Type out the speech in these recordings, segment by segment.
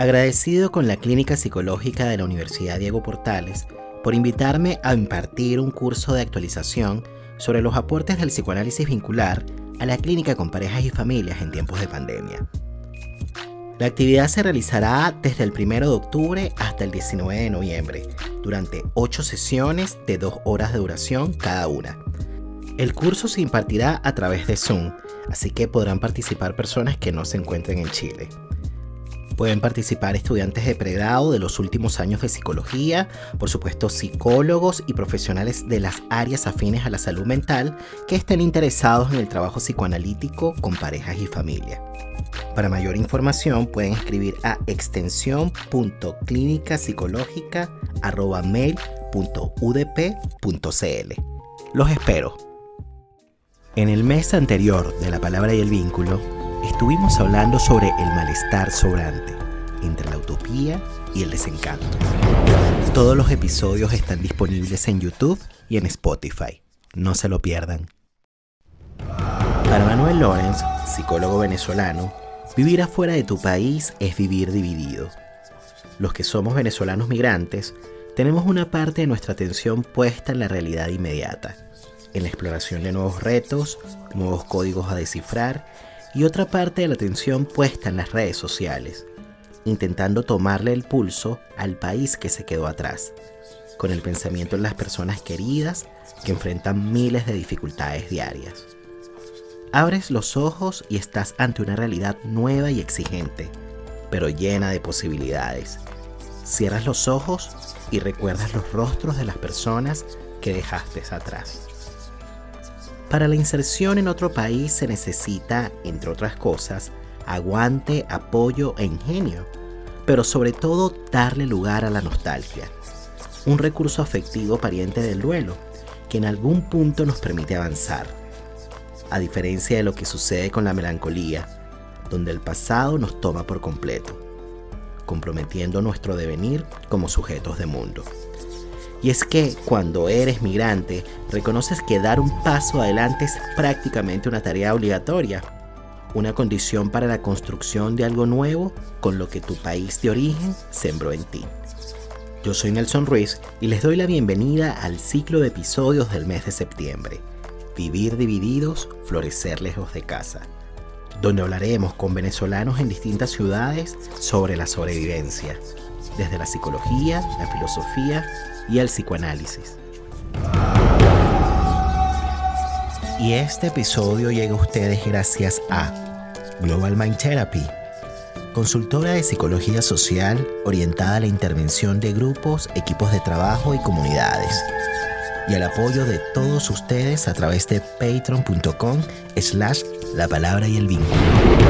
Agradecido con la Clínica Psicológica de la Universidad Diego Portales por invitarme a impartir un curso de actualización sobre los aportes del psicoanálisis vincular a la clínica con parejas y familias en tiempos de pandemia. La actividad se realizará desde el 1 de octubre hasta el 19 de noviembre, durante 8 sesiones de 2 horas de duración cada una. El curso se impartirá a través de Zoom, así que podrán participar personas que no se encuentren en Chile. Pueden participar estudiantes de pregrado de los últimos años de psicología, por supuesto psicólogos y profesionales de las áreas afines a la salud mental que estén interesados en el trabajo psicoanalítico con parejas y familia. Para mayor información pueden escribir a extensión.clinicapsicológica.mail.udp.cl. Los espero. En el mes anterior de la palabra y el vínculo, estuvimos hablando sobre el malestar sobrante entre la utopía y el desencanto. Todos los episodios están disponibles en YouTube y en Spotify. No se lo pierdan. Para Manuel Lorenz, psicólogo venezolano, vivir afuera de tu país es vivir dividido. Los que somos venezolanos migrantes tenemos una parte de nuestra atención puesta en la realidad inmediata, en la exploración de nuevos retos, nuevos códigos a descifrar y otra parte de la atención puesta en las redes sociales, intentando tomarle el pulso al país que se quedó atrás, con el pensamiento en las personas queridas que enfrentan miles de dificultades diarias. Abres los ojos y estás ante una realidad nueva y exigente, pero llena de posibilidades. Cierras los ojos y recuerdas los rostros de las personas que dejaste atrás. Para la inserción en otro país se necesita, entre otras cosas, aguante, apoyo e ingenio, pero sobre todo darle lugar a la nostalgia, un recurso afectivo pariente del duelo, que en algún punto nos permite avanzar, a diferencia de lo que sucede con la melancolía, donde el pasado nos toma por completo, comprometiendo nuestro devenir como sujetos de mundo. Y es que cuando eres migrante, reconoces que dar un paso adelante es prácticamente una tarea obligatoria, una condición para la construcción de algo nuevo con lo que tu país de origen sembró en ti. Yo soy Nelson Ruiz y les doy la bienvenida al ciclo de episodios del mes de septiembre, Vivir divididos, florecer lejos de casa, donde hablaremos con venezolanos en distintas ciudades sobre la sobrevivencia, desde la psicología, la filosofía y el psicoanálisis. Y este episodio llega a ustedes gracias a Global Mind Therapy, consultora de psicología social orientada a la intervención de grupos, equipos de trabajo y comunidades, y al apoyo de todos ustedes a través de patreon.com slash la palabra y el vínculo.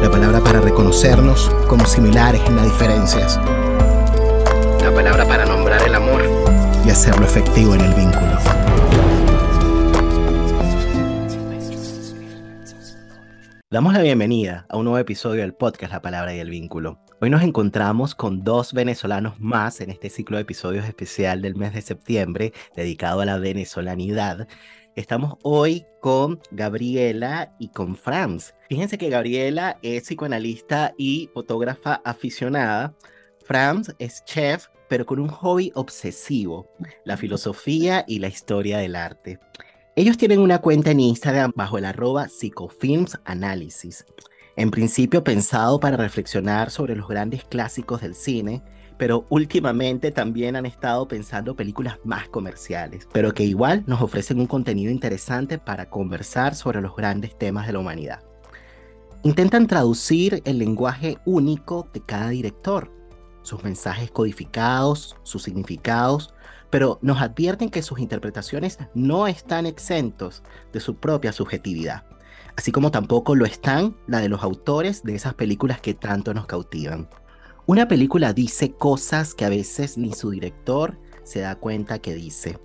la palabra para reconocernos como similares en las diferencias, la palabra para nombrar el amor y hacerlo efectivo en el vínculo. Damos la bienvenida a un nuevo episodio del podcast La Palabra y el Vínculo. Hoy nos encontramos con dos venezolanos más en este ciclo de episodios especial del mes de septiembre dedicado a la venezolanidad. Estamos hoy con Gabriela y con Franz. Fíjense que Gabriela es psicoanalista y fotógrafa aficionada. Franz es chef, pero con un hobby obsesivo, la filosofía y la historia del arte. Ellos tienen una cuenta en Instagram bajo el arroba psicofilmsanalysis. En principio pensado para reflexionar sobre los grandes clásicos del cine, pero últimamente también han estado pensando películas más comerciales, pero que igual nos ofrecen un contenido interesante para conversar sobre los grandes temas de la humanidad. Intentan traducir el lenguaje único de cada director, sus mensajes codificados, sus significados, pero nos advierten que sus interpretaciones no están exentos de su propia subjetividad, así como tampoco lo están la de los autores de esas películas que tanto nos cautivan. Una película dice cosas que a veces ni su director se da cuenta que dice.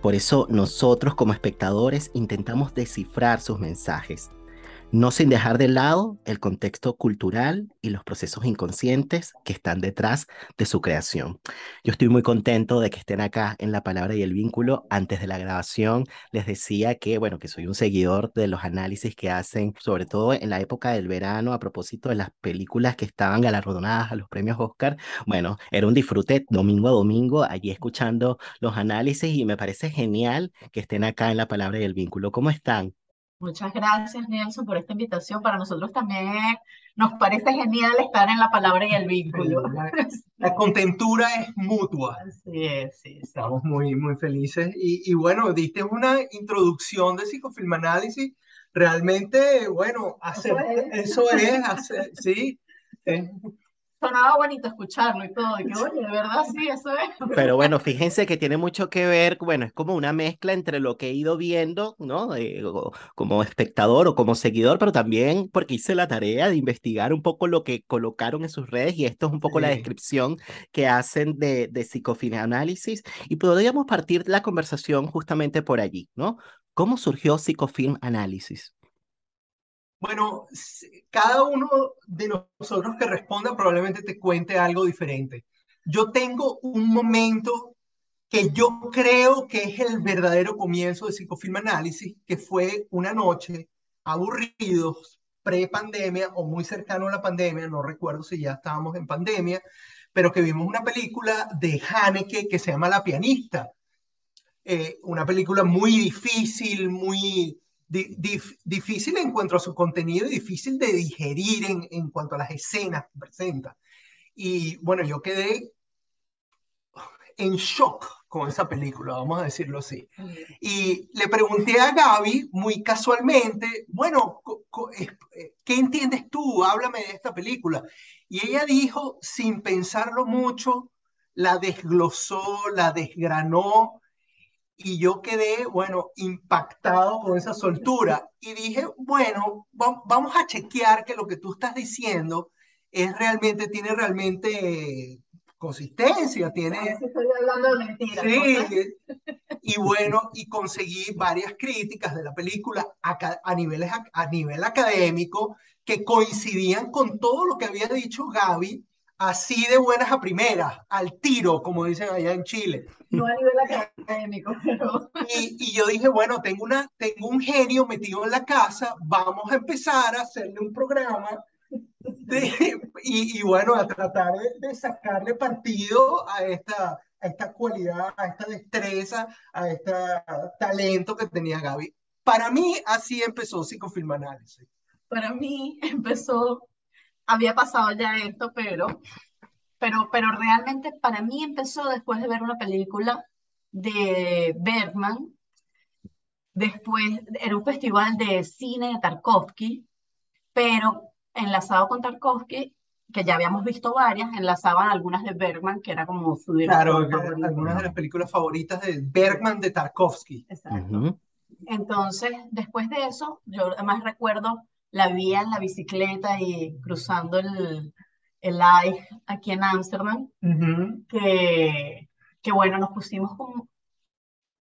Por eso nosotros como espectadores intentamos descifrar sus mensajes no sin dejar de lado el contexto cultural y los procesos inconscientes que están detrás de su creación. Yo estoy muy contento de que estén acá en La Palabra y el Vínculo. Antes de la grabación les decía que, bueno, que soy un seguidor de los análisis que hacen, sobre todo en la época del verano, a propósito de las películas que estaban galardonadas a los premios Oscar. Bueno, era un disfrute domingo a domingo allí escuchando los análisis y me parece genial que estén acá en La Palabra y el Vínculo. ¿Cómo están? Muchas gracias, Nelson, por esta invitación. Para nosotros también nos parece genial estar en la palabra y el vínculo. La, contentura es mutua. Así es, sí, Estamos muy, muy felices. Y, y, bueno, diste una introducción de psicofilmanálisis. Realmente, bueno, hacer, eso es, hacer, sí, sonaba bonito escucharlo y todo, y que oye, de verdad sí, eso es. Pero bueno, fíjense que tiene mucho que ver, bueno, es como una mezcla entre lo que he ido viendo, ¿no? Eh, como espectador o como seguidor, pero también porque hice la tarea de investigar un poco lo que colocaron en sus redes y esto es un poco la descripción que hacen de, de psicofilm y podríamos partir la conversación justamente por allí, ¿no? ¿Cómo surgió Psicofilm Análisis? Bueno, cada uno de nosotros que responda probablemente te cuente algo diferente. Yo tengo un momento que yo creo que es el verdadero comienzo de psicofilm análisis, que fue una noche aburridos, pre-pandemia o muy cercano a la pandemia, no recuerdo si ya estábamos en pandemia, pero que vimos una película de Haneke que se llama La pianista. Eh, una película muy difícil, muy difícil en cuanto a su contenido y difícil de digerir en, en cuanto a las escenas que presenta. Y bueno, yo quedé en shock con esa película, vamos a decirlo así. Y le pregunté a Gaby muy casualmente, bueno, eh, ¿qué entiendes tú? Háblame de esta película. Y ella dijo, sin pensarlo mucho, la desglosó, la desgranó y yo quedé, bueno, impactado con esa soltura y dije, bueno, vamos a chequear que lo que tú estás diciendo es realmente, tiene realmente consistencia, tiene... estoy hablando de mentiras. Sí, y bueno, y conseguí varias críticas de la película a, a, niveles, a nivel académico que coincidían con todo lo que había dicho Gaby así de buenas a primeras, al tiro, como dicen allá en Chile. No a nivel académico, pero... Y, y, yo dije, bueno, tengo, una, tengo un genio metido en la casa, vamos a empezar a hacerle un programa y, y, bueno, a tratar de, sacarle partido a esta, a esta cualidad, a esta destreza, a este talento que tenía Gaby. Para mí, así empezó Psicofilm Análisis. Para mí empezó había pasado ya esto, pero, pero, pero realmente para mí empezó después de ver una película de Bergman, después era un festival de cine de Tarkovsky, pero enlazado con Tarkovsky, que ya habíamos visto varias, enlazaban algunas de Bergman, que era como su Claro, algunas de las películas favoritas de Bergman de Tarkovsky. Exacto. Entonces, después de eso, yo además recuerdo la vi en la bicicleta y cruzando el, el aquí en Ámsterdam, que, que bueno, nos pusimos como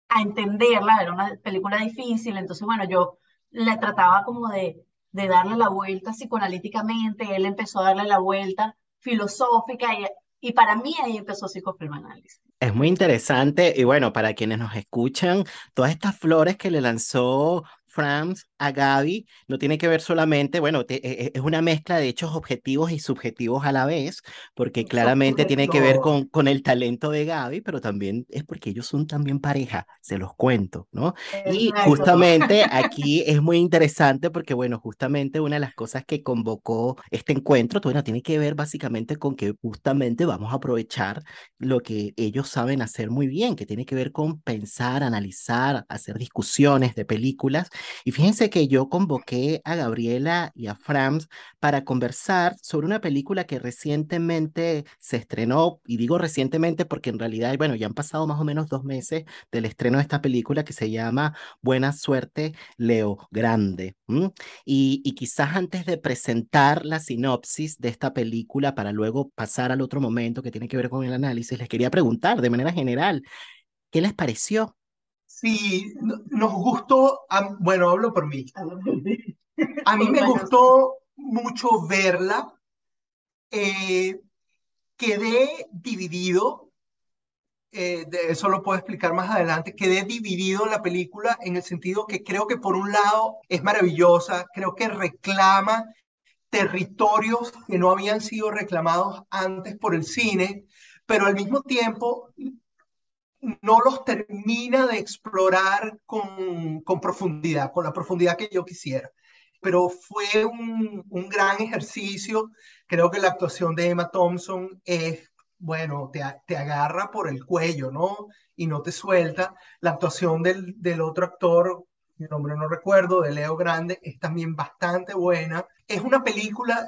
a entenderla, era una película difícil, entonces bueno, yo le trataba como de, de darle la vuelta psicoanalíticamente, él empezó a darle la vuelta filosófica y, y para mí ahí empezó psicofilmanálisis. Es muy interesante y bueno, para quienes nos escuchan, todas estas flores que le lanzó Franz a Gaby no tiene que ver solamente, bueno, e, e, es una mezcla de hechos objetivos y subjetivos a la vez, porque claramente tiene que ver con, con el talento de Gaby, pero también es porque ellos son también pareja, se los cuento, ¿no? Y justamente aquí es muy interesante porque, bueno, justamente una de las cosas que convocó este encuentro, bueno, tiene que ver básicamente con que justamente vamos a aprovechar lo que ellos saben hacer muy bien, que tiene que ver con pensar, analizar, hacer discusiones de películas. Y fíjense Que yo convoqué a Gabriela y a Frams para conversar sobre una película que recientemente se estrenó, y digo recientemente porque en realidad, bueno, ya han pasado más o menos dos meses del estreno de esta película que se llama Buena Suerte, Leo Grande. Y, y quizás antes de presentar la sinopsis de esta película para luego pasar al otro momento que tiene que ver con el análisis, les quería preguntar de manera general, ¿qué les pareció? Sí, nos gustó, bueno, hablo por mí. A mí me gustó mucho verla. Eh, quedé dividido, eh, de eso lo puedo explicar más adelante, quedé dividido en la película en el sentido que creo que por un lado es maravillosa, creo que reclama territorios que no habían sido reclamados antes por el cine, pero al mismo tiempo no los termina de explorar con, profundidad, con la profundidad que yo quisiera. Pero fue un, un, gran ejercicio. Creo que la actuación de Emma Thompson es, bueno, te, te agarra por el cuello, ¿no? Y no te suelta. La actuación del, del otro actor, mi nombre no recuerdo, de Leo Grande, es también bastante buena. Es una película,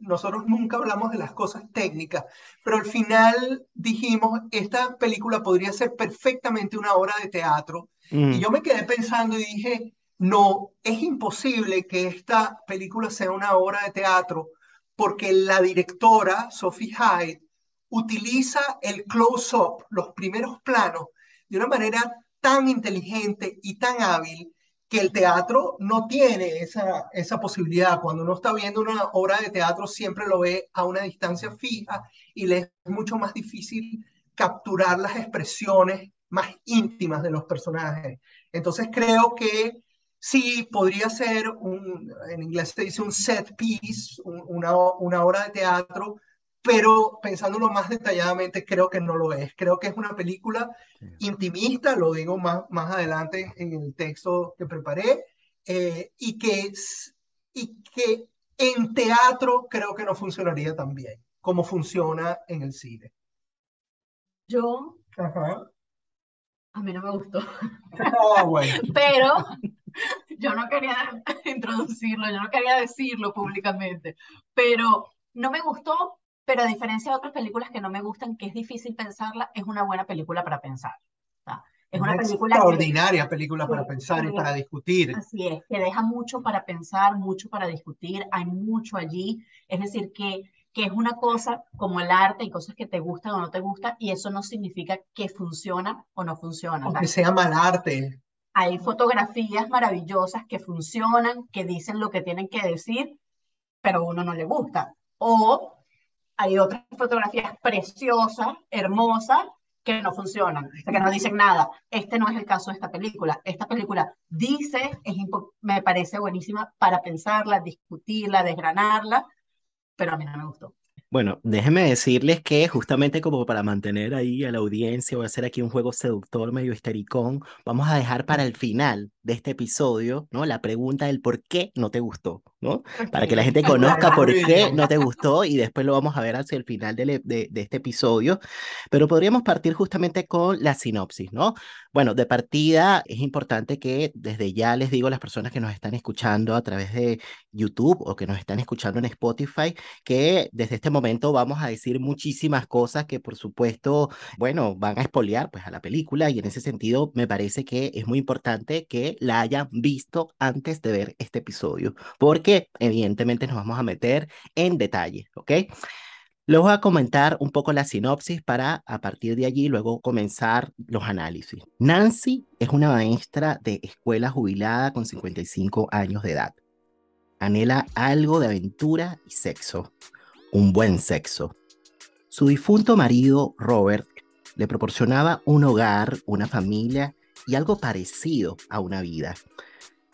nosotros nunca hablamos de las cosas técnicas, pero al final dijimos, esta película podría ser perfectamente una obra de teatro. Mm. Y yo me quedé pensando y dije, no, es imposible que esta película sea una obra de teatro porque la directora, Sophie Hyde, utiliza el close-up, los primeros planos, de una manera tan inteligente y tan hábil que el teatro no tiene esa, esa posibilidad. Cuando uno está viendo una obra de teatro, siempre lo ve a una distancia fija y le es mucho más difícil capturar las expresiones más íntimas de los personajes. Entonces creo que sí podría ser, un, en inglés se dice un set piece, una, una obra de teatro, pero pensándolo más detalladamente, creo que no lo es. Creo que es una película intimista, lo digo más, más adelante en el texto que preparé, eh, y, que, y que en teatro creo que no funcionaría tan bien como funciona en el cine. Yo, a mí no me gustó. Ah, bueno. Pero yo no quería introducirlo, yo no quería decirlo públicamente, pero no me gustó pero a diferencia de otras películas que no me gustan, que es difícil pensarla, es una buena película para pensar. Es una, película extraordinaria película para pensar y para discutir. Así es, que deja mucho para pensar, mucho para discutir, hay mucho allí. Es decir, que, que es una cosa como el arte, y cosas que te gustan o no te gustan, y eso no significa que funciona o no funciona. Aunque sea mal arte. Hay fotografías maravillosas que funcionan, que dicen lo que tienen que decir, pero a uno no le gusta. O hay otras fotografías preciosas, hermosas, que no funcionan, que no dicen nada. Este no es el caso de esta película. Esta película dice, es me parece buenísima para pensarla, discutirla, desgranarla, pero a mí no me gustó. Bueno, déjenme decirles que justamente como para mantener ahí a la audiencia, voy a hacer aquí un juego seductor medio histericón, vamos a dejar para el final de este episodio, ¿no? La pregunta del por qué no te gustó, ¿no? Para que la gente conozca por qué no te gustó y después lo vamos a ver hacia el final de, de, de este episodio. Pero podríamos partir justamente con la sinopsis, ¿no? Bueno, de partida es importante que desde ya les digo a las personas que nos están escuchando a través de YouTube o que nos están escuchando en Spotify, que desde este momento vamos a decir muchísimas cosas que por supuesto, bueno, van a espolear pues a la película y en ese sentido me parece que es muy importante que la hayan visto antes de ver este episodio, porque evidentemente nos vamos a meter en detalle, ¿ok? Les voy a comentar un poco la sinopsis para a partir de allí luego comenzar los análisis. Nancy es una maestra de escuela jubilada con 55 años de edad. Anhela algo de aventura y sexo, un buen sexo. Su difunto marido, Robert, le proporcionaba un hogar, una familia y algo parecido a una vida,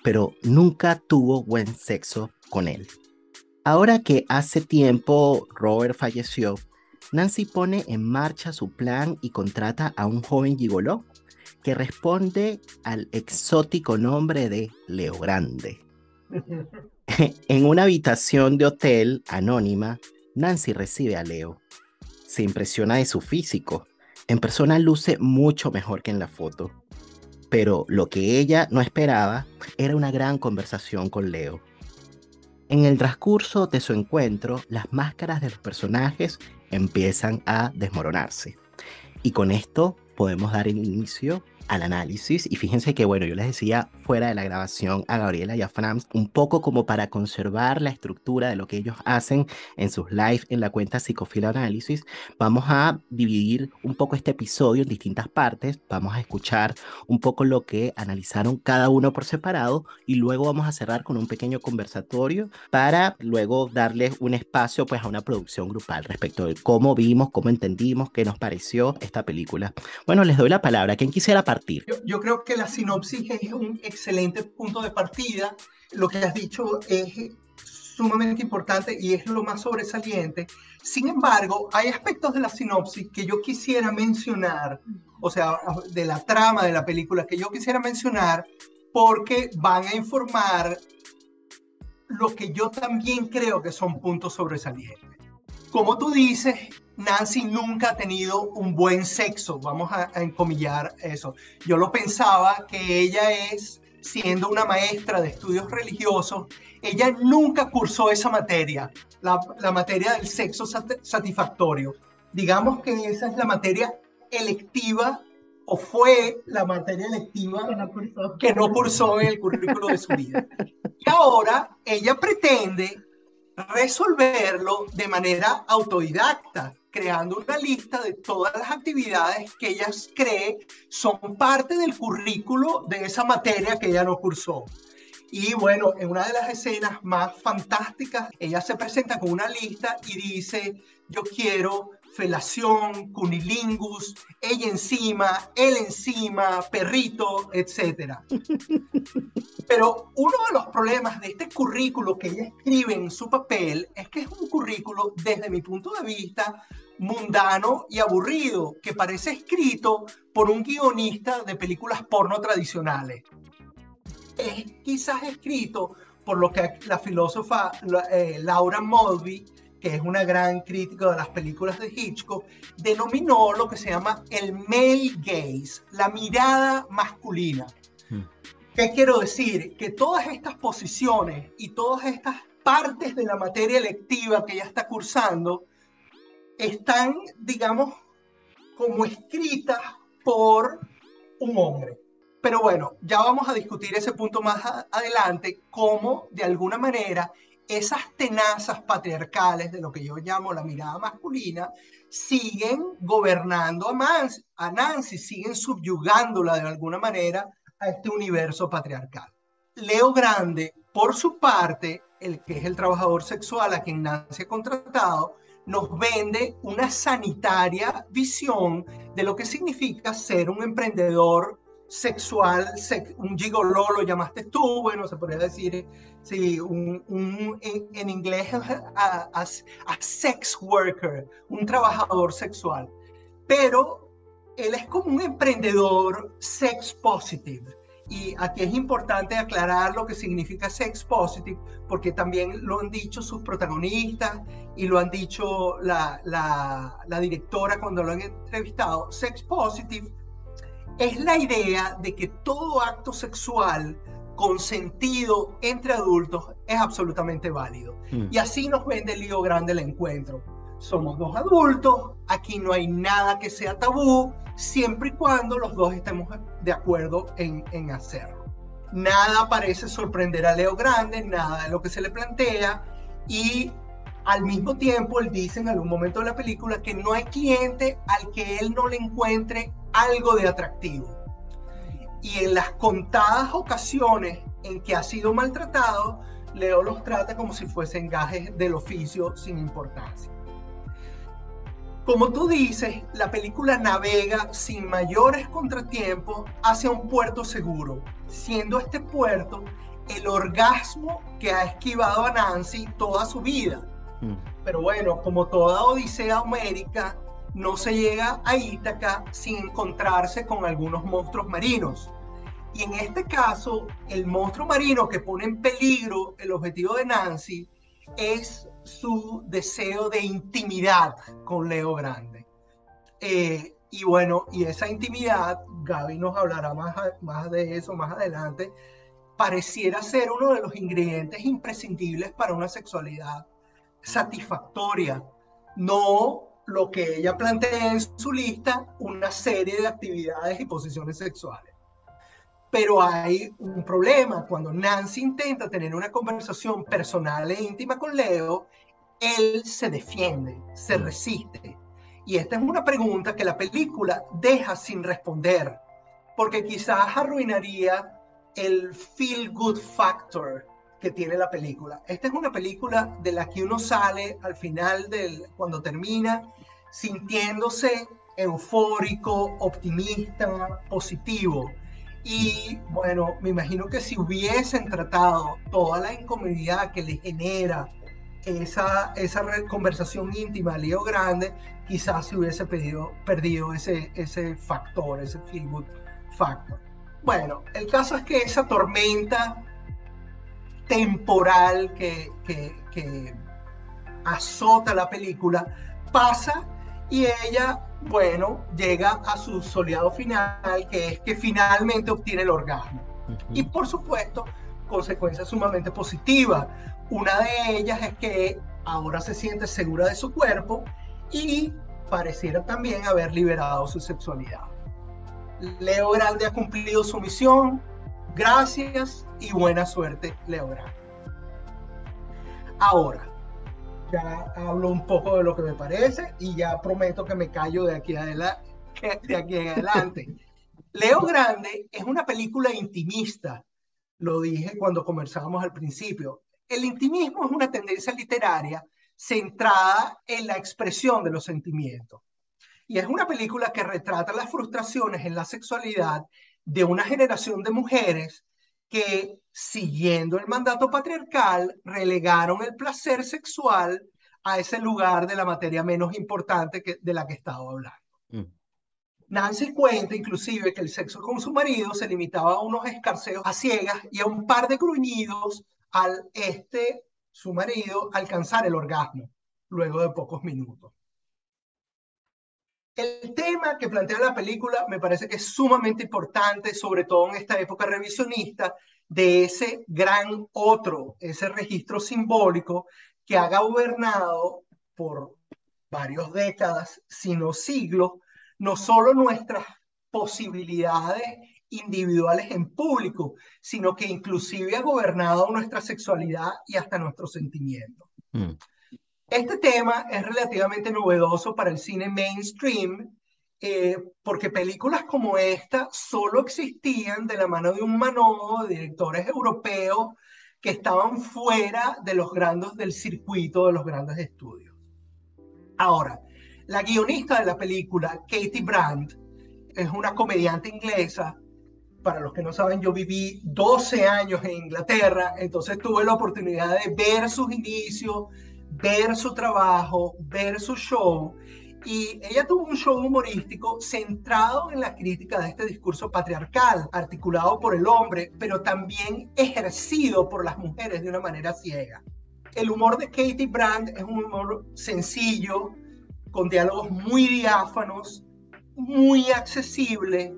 pero nunca tuvo buen sexo con él. Ahora que hace tiempo Robert falleció, Nancy pone en marcha su plan y contrata a un joven gigoló que responde al exótico nombre de Leo Grande. en una habitación de hotel anónima, Nancy recibe a Leo. Se impresiona de su físico. En persona luce mucho mejor que en la foto. pero lo que ella no esperaba era una gran conversación con Leo. En el transcurso de su encuentro, las máscaras de los personajes empiezan a desmoronarse. Y con esto podemos dar inicio al análisis. Y fíjense que, bueno, yo les decía fuera de la grabación a Gabriela y a Frams, un poco como para conservar la estructura de lo que ellos hacen en sus live en la cuenta Psicofila Análisis, vamos a dividir un poco este episodio en distintas partes. Vamos a escuchar un poco lo que analizaron cada uno por separado y luego vamos a cerrar con un pequeño conversatorio para luego darles un espacio pues a una producción grupal respecto de cómo vimos, cómo entendimos, qué nos pareció esta película. Bueno, les doy la palabra. ¿Quién quisiera partir? Yo, creo que la sinopsis es un excelente punto de partida. Lo que has dicho es sumamente importante y es lo más sobresaliente. Sin embargo, hay aspectos de la sinopsis que yo quisiera mencionar, o sea, de la trama de la película que yo quisiera mencionar porque van a informar lo que yo también creo que son puntos sobresalientes. Como tú dices, Nancy nunca ha tenido un buen sexo, vamos a, encomillar eso. Yo lo pensaba que ella es, siendo una maestra de estudios religiosos, ella nunca cursó esa materia, la, la materia del sexo satisfactorio. Digamos que esa es la materia electiva o fue la materia electiva que no, cursó. que no cursó en el currículo de su vida. Y ahora ella pretende resolverlo de manera autodidacta creando una lista de todas las actividades que ella cree son parte del currículo de esa materia que ella no cursó. Y bueno, en una de las escenas más fantásticas, ella se presenta con una lista y dice, yo quiero felación, cunilingus, ella encima, él encima, perrito, etc. Pero uno de los problemas de este currículo que ella escribe en su papel es que es un currículo, desde mi punto de vista, mundano y aburrido, que parece escrito por un guionista de películas porno tradicionales. Es quizás escrito por lo que la filósofa eh, Laura Mulvey, que es una gran crítica de las películas de Hitchcock, denominó lo que se llama el male gaze, la mirada masculina. Hmm. ¿Qué quiero decir? Que todas estas posiciones y todas estas partes de la materia electiva que ella está cursando están, digamos, como escritas por un hombre. Pero bueno, ya vamos a discutir ese punto más adelante, cómo de alguna manera esas tenazas patriarcales de lo que yo llamo la mirada masculina siguen gobernando a, Nancy, siguen subyugándola de alguna manera a este universo patriarcal. Leo Grande, por su parte, el que es el trabajador sexual a quien Nancy ha contratado, nos vende una sanitaria visión de lo que significa ser un emprendedor sexual, un gigoló lo llamaste tú, bueno, se podría decir, sí, un, en, inglés a, a, sex worker, un trabajador sexual. Pero él es como un emprendedor sex positive. Y aquí es importante aclarar lo que significa sex positive, porque también lo han dicho sus protagonistas y lo han dicho la, la, directora cuando lo han entrevistado. Sex positive es la idea de que todo acto sexual consentido entre adultos es absolutamente válido. Mm. Y así nos vende el lío grande el encuentro. Somos dos adultos, aquí no hay nada que sea tabú, siempre y cuando los dos estemos de acuerdo en, en hacerlo. Nada parece sorprender a Leo Grande, nada de lo que se le plantea y al mismo tiempo él dice en algún momento de la película que no hay cliente al que él no le encuentre algo de atractivo. Y en las contadas ocasiones en que ha sido maltratado, Leo los trata como si fuesen gajes del oficio sin importancia. Como tú dices, la película navega sin mayores contratiempos hacia un puerto seguro, siendo este puerto el orgasmo que ha esquivado a Nancy toda su vida. Mm. Pero bueno, como toda Odisea América, no se llega a Ítaca sin encontrarse con algunos monstruos marinos. Y en este caso, el monstruo marino que pone en peligro el objetivo de Nancy es su deseo de intimidad con Leo Grande. Eh, Y bueno, y esa intimidad, Gaby nos hablará más de eso más adelante, pareciera ser uno de los ingredientes imprescindibles para una sexualidad satisfactoria, no lo que ella plantea en su lista, una serie de actividades y posiciones sexuales. Pero hay un problema, cuando Nancy intenta tener una conversación personal e íntima con Leo, él se defiende, se resiste. Y esta es una pregunta que la película deja sin responder, porque quizás arruinaría el feel good factor que tiene la película. Esta es una película de la que uno sale al final del cuando termina sintiéndose eufórico, optimista, positivo. Y bueno, me imagino que si hubiesen tratado toda la incomodidad que le genera esa, esa conversación íntima a Leo Grande, quizás se hubiese perdido ese, ese factor, ese feel good factor. Bueno, el caso es que esa tormenta temporal que, que, azota la película pasa y ella, bueno, llega a su soleado final, que es que finalmente obtiene el orgasmo. Y por supuesto, consecuencias sumamente positivas. Una de ellas es que ahora se siente segura de su cuerpo y pareciera también haber liberado su sexualidad. Leo Grande ha cumplido su misión. Gracias y buena suerte, Leo Grande. Ahora, ya hablo un poco de lo que me parece y ya prometo que me callo de aquí, adelante, de aquí en adelante. Leo Grande es una película intimista, lo dije cuando conversábamos al principio. El intimismo es una tendencia literaria centrada en la expresión de los sentimientos. Y es una película que retrata las frustraciones en la sexualidad de una generación de mujeres que, siguiendo el mandato patriarcal, relegaron el placer sexual a ese lugar de la materia menos importante que, de la que estaba hablando. Mm. Nancy cuenta inclusive que el sexo con su marido se limitaba a unos escarceos a ciegas y a un par de gruñidos al este, su marido, alcanzar el orgasmo luego de pocos minutos. El tema que plantea la película me parece que es sumamente importante, sobre todo en esta época revisionista, de ese gran otro, ese registro simbólico que ha gobernado por varias décadas, sino siglos, no solo nuestras posibilidades individuales en público, sino que inclusive ha gobernado nuestra sexualidad y hasta nuestros sentimientos. Mm. Este tema es relativamente novedoso para el cine mainstream eh, porque películas como esta solo existían de la mano de un manojo de directores europeos que estaban fuera de los grandes del circuito de los grandes estudios. Ahora, la guionista de la película, Katie Brandt, es una comediante inglesa. Para los que no saben, yo viví 12 años en Inglaterra, entonces tuve la oportunidad de ver sus inicios, ver su trabajo, ver su show. Y ella tuvo un show humorístico centrado en la crítica de este discurso patriarcal, articulado por el hombre, pero también ejercido por las mujeres de una manera ciega. El humor de Katie Brandt es un humor sencillo, con diálogos muy diáfanos, muy accesible,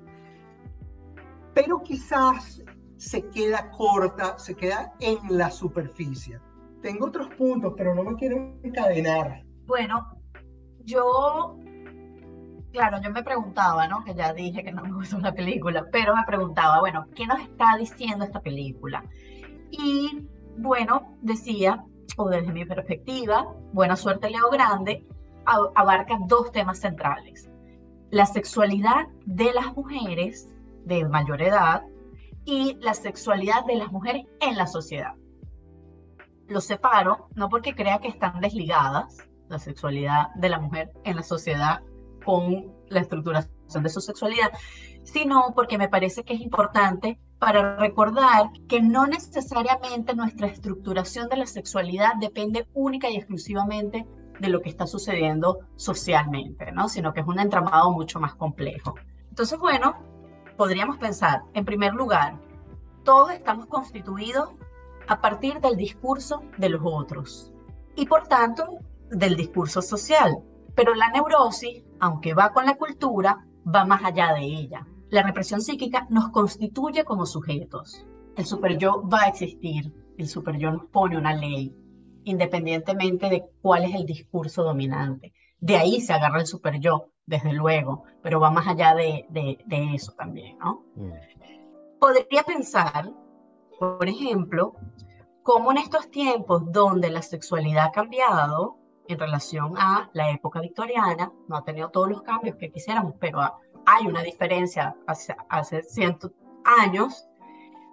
pero quizás se queda corta, se queda en la superficie. Tengo otros puntos, pero no me quiero encadenar. Bueno, yo, claro, yo me preguntaba, ¿no? Que ya dije que no me gustó la película, pero me preguntaba, bueno, ¿qué nos está diciendo esta película? Y bueno, decía, o desde mi perspectiva, Buena Suerte Leo Grande abarca dos temas centrales. La sexualidad de las mujeres de mayor edad y la sexualidad de las mujeres en la sociedad los separo, no porque crea que están desligadas, la sexualidad de la mujer en la sociedad con la estructuración de su sexualidad, sino porque me parece que es importante para recordar que no necesariamente nuestra estructuración de la sexualidad depende única y exclusivamente de lo que está sucediendo socialmente, ¿no? sino que es un entramado mucho más complejo. Entonces, bueno, podríamos pensar, en primer lugar, todos estamos constituidos a partir del discurso de los otros y por tanto del discurso social. Pero la neurosis aunque va con la cultura, va más allá de ella. La represión psíquica nos constituye como sujetos. El superyo va a existir, el superyo nos pone una ley, independientemente de cuál es el discurso dominante. De ahí se agarra el superyo, desde luego, pero va más allá de, de, eso también, ¿no? Mm. Podría pensar, por ejemplo, cómo en estos tiempos donde la sexualidad ha cambiado en relación a la época victoriana, no ha tenido todos los cambios que quisiéramos, pero hay una diferencia hace, hace cientos años,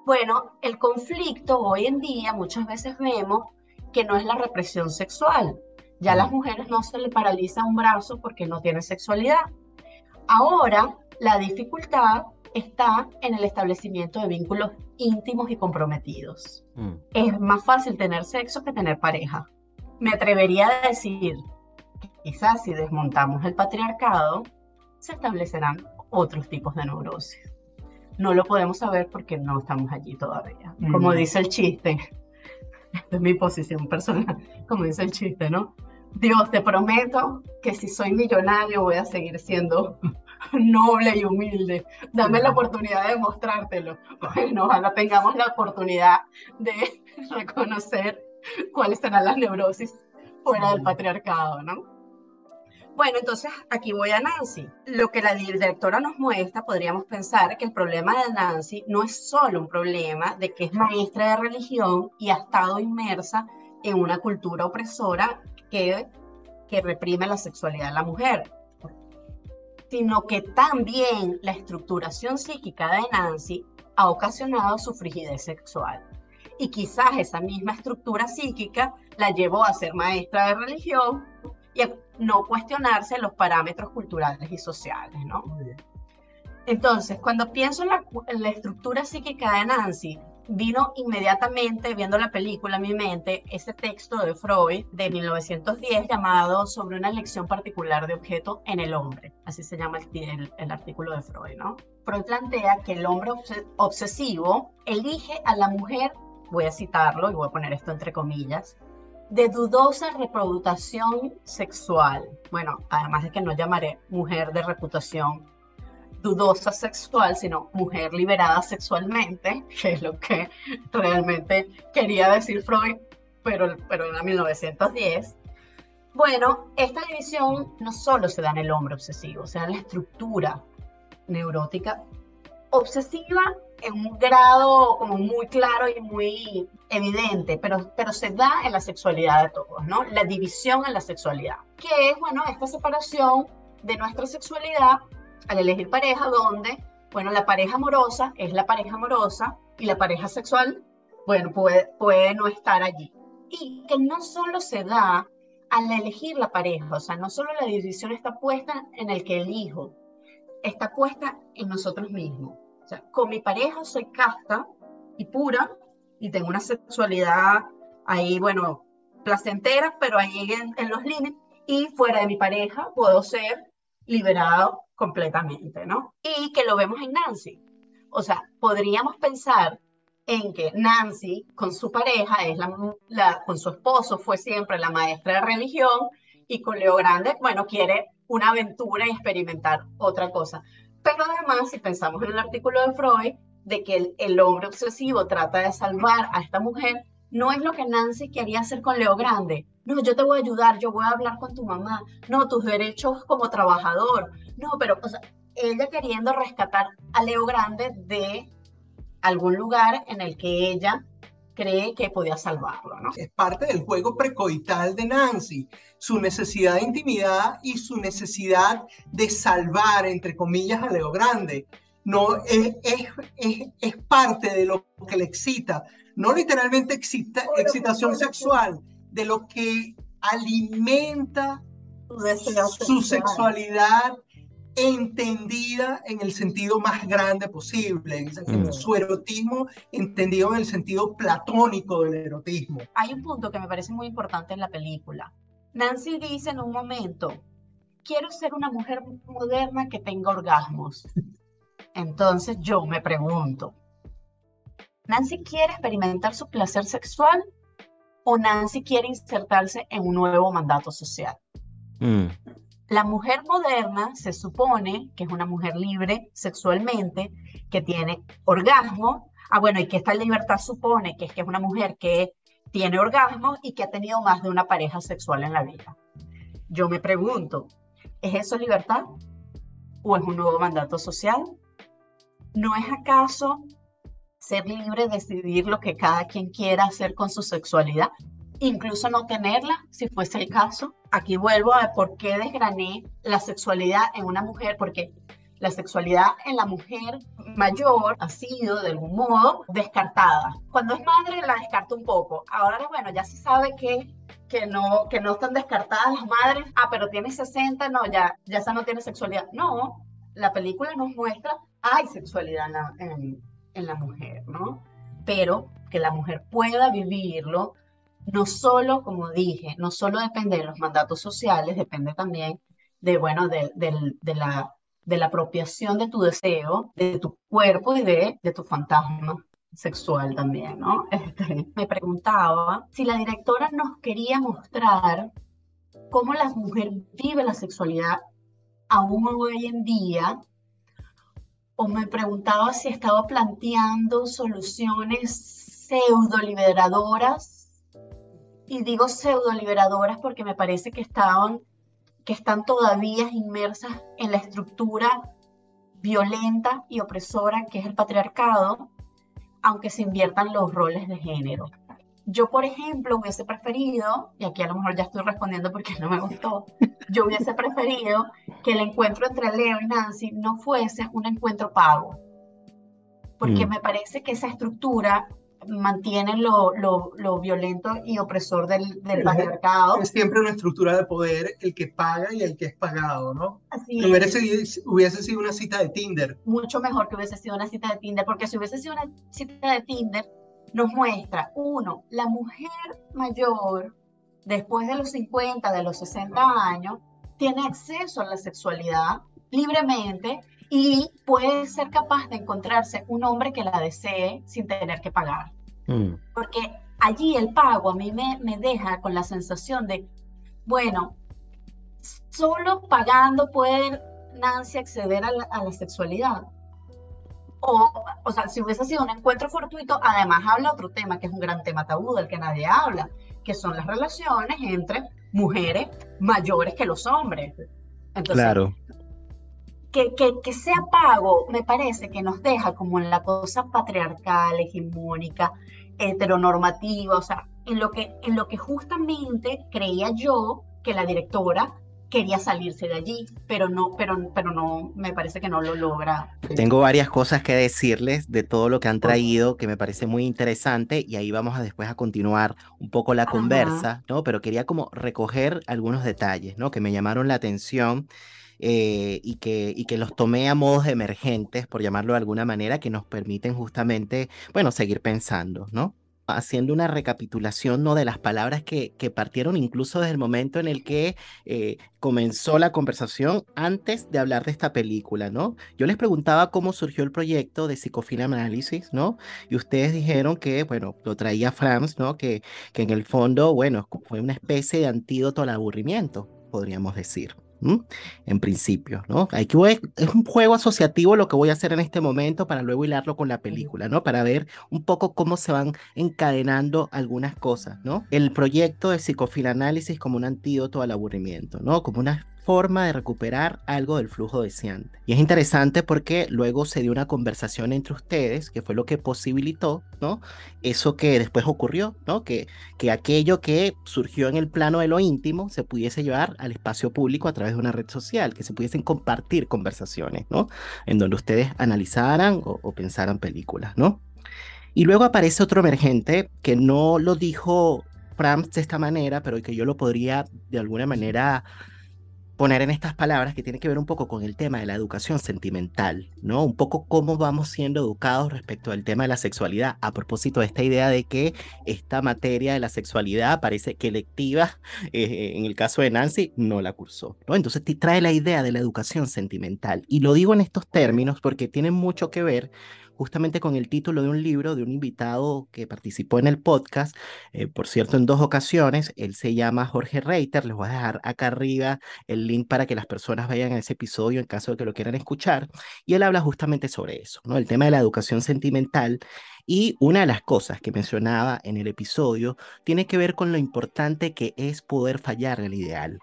bueno, el conflicto hoy en día muchas veces vemos que no es la represión sexual. Ya a las mujeres no se le paraliza un brazo porque no tienen sexualidad. Ahora la dificultad está en el establecimiento de vínculos íntimos y comprometidos. Mm. Es más fácil tener sexo que tener pareja. Me atrevería a decir que quizás si desmontamos el patriarcado, se establecerán otros tipos de neurosis. No lo podemos saber porque no estamos allí todavía. Como mm. dice el chiste, esta es mi posición personal, como dice el chiste, ¿no? Dios, te prometo que si soy millonario voy a seguir siendo noble y humilde. Dame la oportunidad de mostrártelo. Bueno, ojalá tengamos la oportunidad de reconocer cuáles serán las neurosis fuera del patriarcado, ¿no? Bueno, entonces aquí voy a Nancy. Lo que la directora nos muestra, podríamos pensar que el problema de Nancy no es solo un problema de que es maestra de religión y ha estado inmersa en una cultura opresora que, que reprime la sexualidad de la mujer, sino que también la estructuración psíquica de Nancy ha ocasionado su frigidez sexual. Y quizás esa misma estructura psíquica la llevó a ser maestra de religión y a no cuestionarse los parámetros culturales y sociales, ¿no? Entonces, cuando pienso en la, en la, estructura psíquica de Nancy, vino inmediatamente, viendo la película en mi mente, ese texto de Freud de 1910 llamado Sobre una elección particular de objeto en el hombre. Así se llama el, artículo de Freud, ¿no? Freud plantea que el hombre obsesivo elige a la mujer, voy a citarlo y voy a poner esto entre comillas, de dudosa reputación sexual. Bueno, además de que no llamaré mujer de reputación dudosa sexual, sino mujer liberada sexualmente, que es lo que realmente quería decir Freud, pero, pero era 1910. Bueno, esta división no solo se da en el hombre obsesivo, o sea, en la estructura neurótica obsesiva en un grado como muy claro y muy evidente, pero, pero se da en la sexualidad de todos, ¿no? La división en la sexualidad, que es, bueno, esta separación de nuestra sexualidad al elegir pareja, donde, bueno, la pareja amorosa es la pareja amorosa y la pareja sexual, bueno, puede, puede no estar allí. Y que no solo se da al elegir la pareja, o sea, no solo la división está puesta en el que elijo, está puesta en nosotros mismos. O sea, con mi pareja soy casta y pura y tengo una sexualidad ahí, bueno, placentera, pero ahí en los límites. Y fuera de mi pareja puedo ser liberado completamente, ¿no? Y que lo vemos en Nancy. O sea, podríamos pensar en que Nancy con su pareja, es la, con su esposo, fue siempre la maestra de religión y con Leo Grande, bueno, quiere una aventura y experimentar otra cosa. Pero además, si pensamos en el artículo de Freud, de que el, hombre obsesivo trata de salvar a esta mujer, no es lo que Nancy quería hacer con Leo Grande. No, yo te voy a ayudar, yo voy a hablar con tu mamá. No, tus derechos como trabajador. No, pero o sea, ella queriendo rescatar a Leo Grande de algún lugar en el que ella cree que podía salvarlo, ¿no? Es parte del juego precoital de Nancy, su necesidad de intimidad y su necesidad de salvar, entre comillas, a Leo Grande. No, es, es, es, parte de lo que le excita, no literalmente excita, excitación sexual, de lo que alimenta su sexualidad entendida en el sentido más grande posible, en, mm. su erotismo entendido en el sentido platónico del erotismo. Hay un punto que me parece muy importante en la película. Nancy dice en un momento, quiero ser una mujer moderna que tenga orgasmos. Entonces yo me pregunto, ¿Nancy quiere experimentar su placer sexual o Nancy quiere insertarse en un nuevo mandato social? Mm. La mujer moderna se supone que es una mujer libre sexualmente, que tiene orgasmo. Ah, bueno, y que esta libertad supone que es que es una mujer que tiene orgasmo y que ha tenido más de una pareja sexual en la vida. Yo me pregunto, ¿es eso libertad? ¿O es un nuevo mandato social? ¿No es acaso ser libre decidir lo que cada quien quiera hacer con su sexualidad? Incluso no tenerla, si fuese el caso. Aquí vuelvo a por qué desgrané la sexualidad en una mujer, porque la sexualidad en la mujer mayor ha sido de algún modo descartada. Cuando es madre la descarto un poco. Ahora, bueno, ya se sabe que, que, no, que no están descartadas las madres. Ah, pero tiene 60, no, ya, ya esa no tiene sexualidad. No, la película nos muestra, hay sexualidad en la, en, en la mujer, ¿no? Pero que la mujer pueda vivirlo, no solo, como dije, no solo depende de los mandatos sociales, depende también de, bueno, de, de, de la de la apropiación de tu deseo, de tu cuerpo y de, de tu fantasma sexual también, ¿no? Este, me preguntaba si la directora nos quería mostrar cómo la mujer vive la sexualidad aún hoy en día, o me preguntaba si estaba planteando soluciones pseudo liberadoras, y digo pseudo liberadoras porque me parece que estaban que están todavía inmersas en la estructura violenta y opresora que es el patriarcado, aunque se inviertan los roles de género. Yo, por ejemplo, hubiese preferido, y aquí a lo mejor ya estoy respondiendo porque no me gustó, yo hubiese preferido que el encuentro entre Leo y Nancy no fuese un encuentro pago, porque mm. me parece que esa estructura mantienen lo, lo, lo, violento y opresor del, del patriarcado. Es siempre una estructura de poder el que paga y el que es pagado, ¿no? Así hubiese, hubiese sido una cita de Tinder. Mucho mejor que hubiese sido una cita de Tinder, porque si hubiese sido una cita de Tinder, nos muestra, uno, la mujer mayor, después de los 50, de los 60 años, tiene acceso a la sexualidad libremente y puede ser capaz de encontrarse un hombre que la desee sin tener que pagar. Mm. Porque allí el pago a mí me, me deja con la sensación de, bueno, solo pagando puede Nancy acceder a la, a la sexualidad. O, o sea, si hubiese sido un encuentro fortuito, además habla otro tema que es un gran tema tabú del que nadie habla, que son las relaciones entre mujeres mayores que los hombres. Entonces, claro que, que, sea pago, me parece que nos deja como en la cosa patriarcal, hegemónica, heteronormativa, o sea, en lo que, en lo que justamente creía yo que la directora quería salirse de allí, pero no, pero, pero no, me parece que no lo logra. Tengo varias cosas que decirles de todo lo que han traído, que me parece muy interesante, y ahí vamos a después a continuar un poco la conversa, ¿no? Pero quería como recoger algunos detalles, ¿no? Que me llamaron la atención. Eh, y, que, y que los tomé a modos emergentes, por llamarlo de alguna manera, que nos permiten justamente, bueno, seguir pensando, ¿no? Haciendo una recapitulación ¿no? de las palabras que, que partieron incluso desde el momento en el que eh, comenzó la conversación antes de hablar de esta película, ¿no? Yo les preguntaba cómo surgió el proyecto de Psicofilm ¿no? Y ustedes dijeron que, bueno, lo traía Franz, ¿no? Que, que en el fondo, bueno, fue una especie de antídoto al aburrimiento, podríamos decir en principio, ¿no? Hay que, es un juego asociativo lo que voy a hacer en este momento para luego hilarlo con la película, ¿no? Para ver un poco cómo se van encadenando algunas cosas, ¿no? El proyecto de psicofilanálisis como un antídoto al aburrimiento, ¿no? Como una forma de recuperar algo del flujo deseante. Y es interesante porque luego se dio una conversación entre ustedes, que fue lo que posibilitó, ¿no? Eso que después ocurrió, ¿no? Que, que aquello que surgió en el plano de lo íntimo se pudiese llevar al espacio público a través de una red social, que se pudiesen compartir conversaciones, ¿no? En donde ustedes analizaran o, o pensaran películas, ¿no? Y luego aparece otro emergente que no lo dijo Prams de esta manera, pero que yo lo podría de alguna manera poner en estas palabras que tiene que ver un poco con el tema de la educación sentimental, ¿no? Un poco cómo vamos siendo educados respecto al tema de la sexualidad, a propósito de esta idea de que esta materia de la sexualidad parece que electiva, eh, en el caso de Nancy, no la cursó, ¿no? Entonces te trae la idea de la educación sentimental, y lo digo en estos términos porque tiene mucho que ver justamente con el título de un libro de un invitado que participó en el podcast, eh, por cierto, en dos ocasiones. Él se llama Jorge Reiter. Les voy a dejar acá arriba el link para que las personas vayan a ese episodio en caso de que lo quieran escuchar. Y él habla justamente sobre eso, ¿no? El tema de la educación sentimental. Y una de las cosas que mencionaba en el episodio tiene que ver con lo importante que es poder fallar el ideal.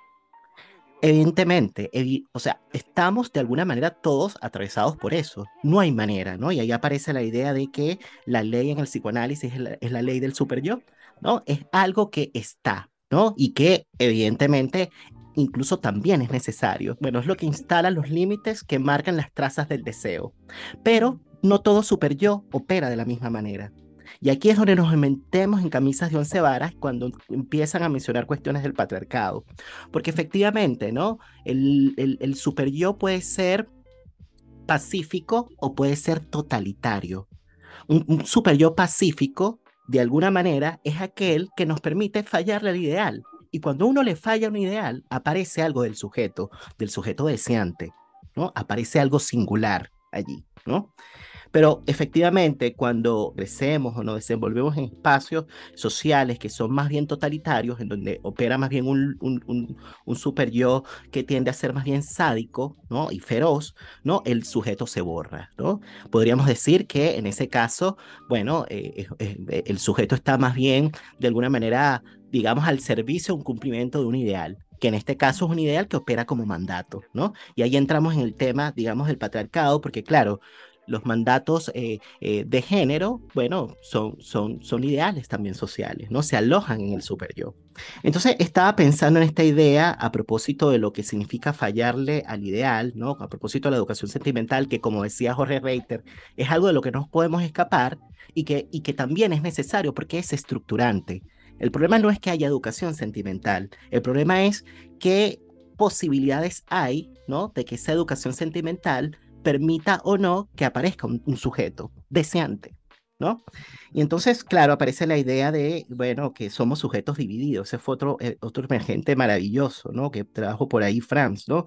Evidentemente, o sea, estamos de alguna manera todos atravesados por eso. No hay manera, ¿no? Y ahí aparece la idea de que la ley en el psicoanálisis es la, ley del super yo, ¿no? Es algo que está, ¿no? Y que evidentemente incluso también es necesario. Bueno, es lo que instala los límites que marcan las trazas del deseo. Pero no todo super yo opera de la misma manera. Y aquí es donde nos metemos en camisas de once varas cuando empiezan a mencionar cuestiones del patriarcado. Porque efectivamente, ¿no? El, el, puede ser pacífico o puede ser totalitario. Un, un, pacífico, de alguna manera, es aquel que nos permite fallarle al ideal. Y cuando uno le falla un ideal, aparece algo del sujeto, del sujeto deseante, ¿no? Aparece algo singular allí, ¿no? Pero efectivamente, cuando crecemos o nos desenvolvemos en espacios sociales que son más bien totalitarios, en donde opera más bien un, un, un, super yo que tiende a ser más bien sádico ¿no? y feroz, ¿no? el sujeto se borra. ¿no? Podríamos decir que en ese caso, bueno, eh, eh, el sujeto está más bien de alguna manera digamos, al servicio de un cumplimiento de un ideal que en este caso es un ideal que opera como mandato, ¿no? Y ahí entramos en el tema, digamos, del patriarcado, porque claro, los mandatos eh, eh, de género, bueno, son, son, son ideales también sociales, ¿no? Se alojan en el super yo. Entonces, estaba pensando en esta idea a propósito de lo que significa fallarle al ideal, ¿no? A propósito de la educación sentimental, que como decía Jorge Reiter, es algo de lo que no podemos escapar y que, y que también es necesario porque es estructurante. El problema no es que haya educación sentimental, el problema es qué posibilidades hay, ¿no? De que esa educación sentimental permita o no que aparezca un, sujeto deseante, ¿no? Y entonces, claro, aparece la idea de, bueno, que somos sujetos divididos. Ese fue otro, eh, otro emergente maravilloso, ¿no? Que trajo por ahí Franz, ¿no?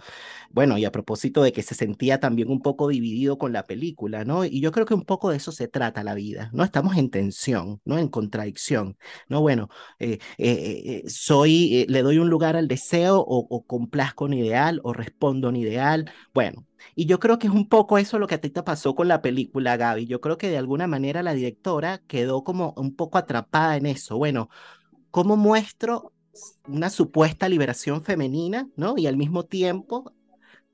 Bueno, y a propósito de que se sentía también un poco dividido con la película, ¿no? Y yo creo que un poco de eso se trata la vida, ¿no? Estamos en tensión, ¿no? En contradicción, ¿no? Bueno, eh, eh, soy, le doy un lugar al deseo o, o complazco un ideal o respondo un ideal. Bueno, y yo creo que es un poco eso lo que a ti te pasó con la película, Gaby. Yo creo que de alguna manera la directora quedó como un poco atrapada en eso. Bueno, ¿cómo muestro una supuesta liberación femenina, ¿no? Y al mismo tiempo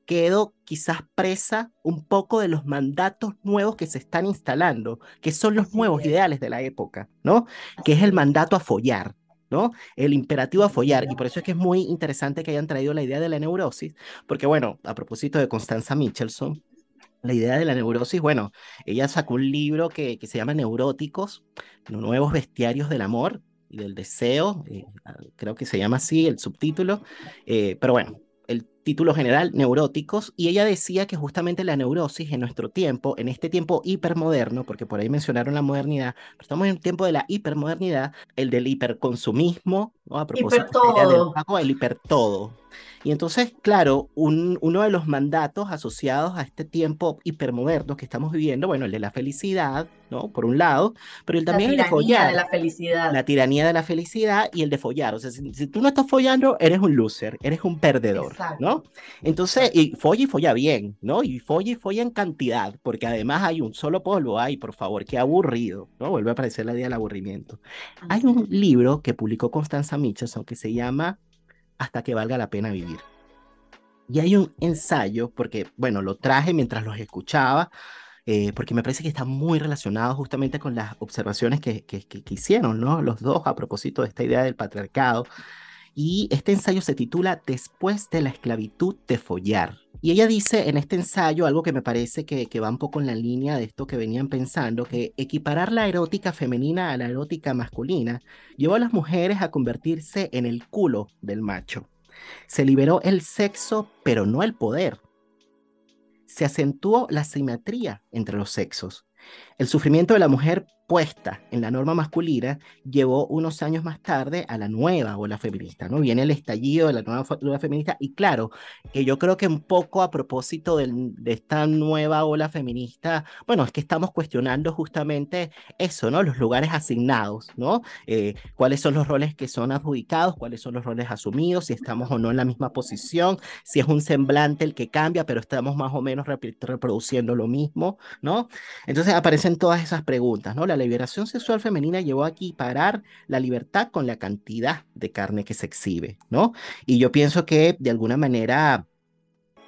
quedo quizás presa un poco de los mandatos nuevos que se están instalando, que son los nuevos ideales de la época, ¿no? Que es el mandato a follar, ¿no? El imperativo a follar. Y por eso es que es muy interesante que hayan traído la idea de la neurosis, porque bueno, a propósito de Constanza Michelson, la idea de la neurosis, bueno, ella sacó un libro que, que se llama Neuróticos, Nuevos Bestiarios del Amor y del Deseo, eh, creo que se llama así el subtítulo, eh, pero bueno, el título general, Neuróticos, y ella decía que justamente la neurosis en nuestro tiempo, en este tiempo hipermoderno, porque por ahí mencionaron la modernidad, pero estamos en un tiempo de la hipermodernidad, el del hiperconsumismo, ¿no? A propósito hipertodo. el hipertodo. Y entonces, claro, un, uno de los mandatos asociados a este tiempo hipermoderno que estamos viviendo, bueno, el de la felicidad, ¿no? Por un lado, pero el también el de follar. de la felicidad. La tiranía de la felicidad y el de follar. O sea, si, tú no estás follando, eres un loser, eres un perdedor, ¿no? Entonces, y folla y folla bien, ¿no? Y folla y folla en cantidad, porque además hay un solo polvo, ay, por favor, qué aburrido, ¿no? Vuelve a aparecer la idea del aburrimiento. Hay un libro que publicó Constanza Michelson que se llama hasta que valga la pena vivir. Y hay un ensayo, porque, bueno, lo traje mientras los escuchaba, eh, porque me parece que está muy relacionado justamente con las observaciones que, que, hicieron, ¿no? Los dos a propósito de esta idea del patriarcado. Y este ensayo se titula Después de la esclavitud de follar. Y ella dice en este ensayo algo que me parece que, que, va un poco en la línea de esto que venían pensando, que equiparar la erótica femenina a la erótica masculina llevó a las mujeres a convertirse en el culo del macho. Se liberó el sexo, pero no el poder. Se acentuó la simetría entre los sexos. El sufrimiento de la mujer puesta en la norma masculina llevó unos años más tarde a la nueva ola feminista, ¿no? Viene el estallido de la nueva ola feminista y claro, que yo creo que un poco a propósito de esta nueva ola feminista, bueno, es que estamos cuestionando justamente eso, ¿no? Los lugares asignados, ¿no? Eh, cuáles son los roles que son adjudicados, cuáles son los roles asumidos, si estamos o no en la misma posición, si es un semblante el que cambia, pero estamos más o menos reproduciendo lo mismo, ¿no? Entonces aparecen todas esas preguntas, ¿no? La liberación sexual femenina llevó a equiparar la libertad con la cantidad de carne que se exhibe, ¿no? Y yo pienso que de alguna manera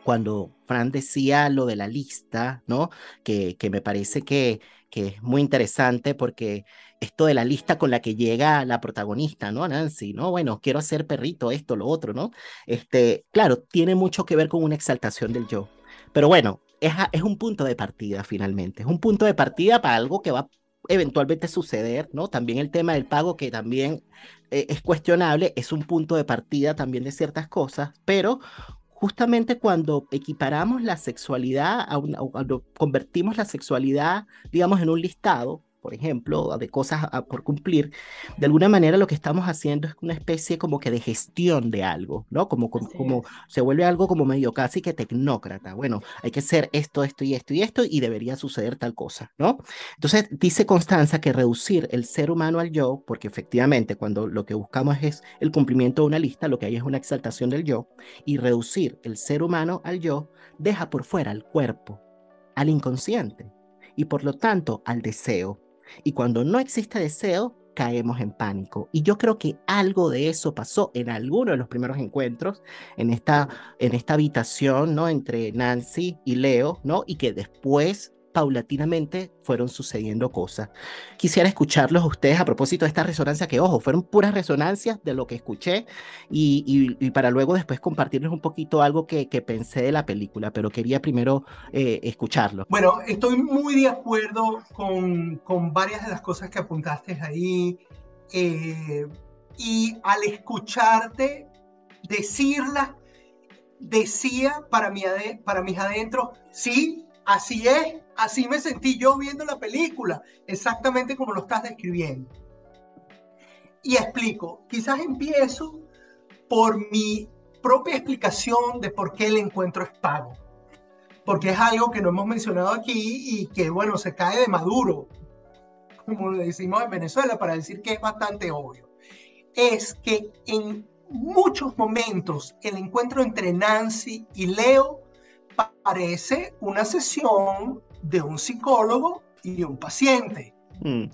cuando Fran decía lo de la lista, ¿no? Que, que me parece que, que es muy interesante porque esto de la lista con la que llega la protagonista, ¿no? Nancy, ¿no? Bueno, quiero hacer perrito, esto, lo otro, ¿no? Este, claro, tiene mucho que ver con una exaltación del yo. Pero bueno, es, es un punto de partida finalmente, es un punto de partida para algo que va eventualmente suceder, ¿no? También el tema del pago, que también eh, es cuestionable, es un punto de partida también de ciertas cosas, pero justamente cuando equiparamos la sexualidad, a cuando convertimos la sexualidad, digamos, en un listado, por ejemplo, de cosas por cumplir, de alguna manera lo que estamos haciendo es una especie como que de gestión de algo, ¿no? Como, como, se vuelve algo como medio casi que tecnócrata. Bueno, hay que hacer esto, esto y esto y esto y debería suceder tal cosa, ¿no? Entonces, dice Constanza que reducir el ser humano al yo, porque efectivamente cuando lo que buscamos es el cumplimiento de una lista, lo que hay es una exaltación del yo, y reducir el ser humano al yo deja por fuera al cuerpo, al inconsciente y por lo tanto al deseo y cuando no existe deseo, caemos en pánico. Y yo creo que algo de eso pasó en alguno de los primeros encuentros, en esta, en esta habitación, ¿no? Entre Nancy y Leo, ¿no? Y que después paulatinamente fueron sucediendo cosas. Quisiera escucharlos a ustedes a propósito de esta resonancia, que ojo, fueron puras resonancias de lo que escuché y, y, para luego después compartirles un poquito algo que, que pensé de la película, pero quería primero eh, escucharlo. Bueno, estoy muy de acuerdo con, con varias de las cosas que apuntaste ahí eh, y al escucharte decirlas, decía para, mi, para mis adentros, sí, Así es, así me sentí yo viendo la película, exactamente como lo estás describiendo. Y explico, quizás empiezo por mi propia explicación de por qué el encuentro es pago. Porque es algo que no hemos mencionado aquí y que, bueno, se cae de maduro, como lo decimos en Venezuela, para decir que es bastante obvio. Es que en muchos momentos el encuentro entre Nancy y Leo parece una sesión de un psicólogo y un paciente. Mm.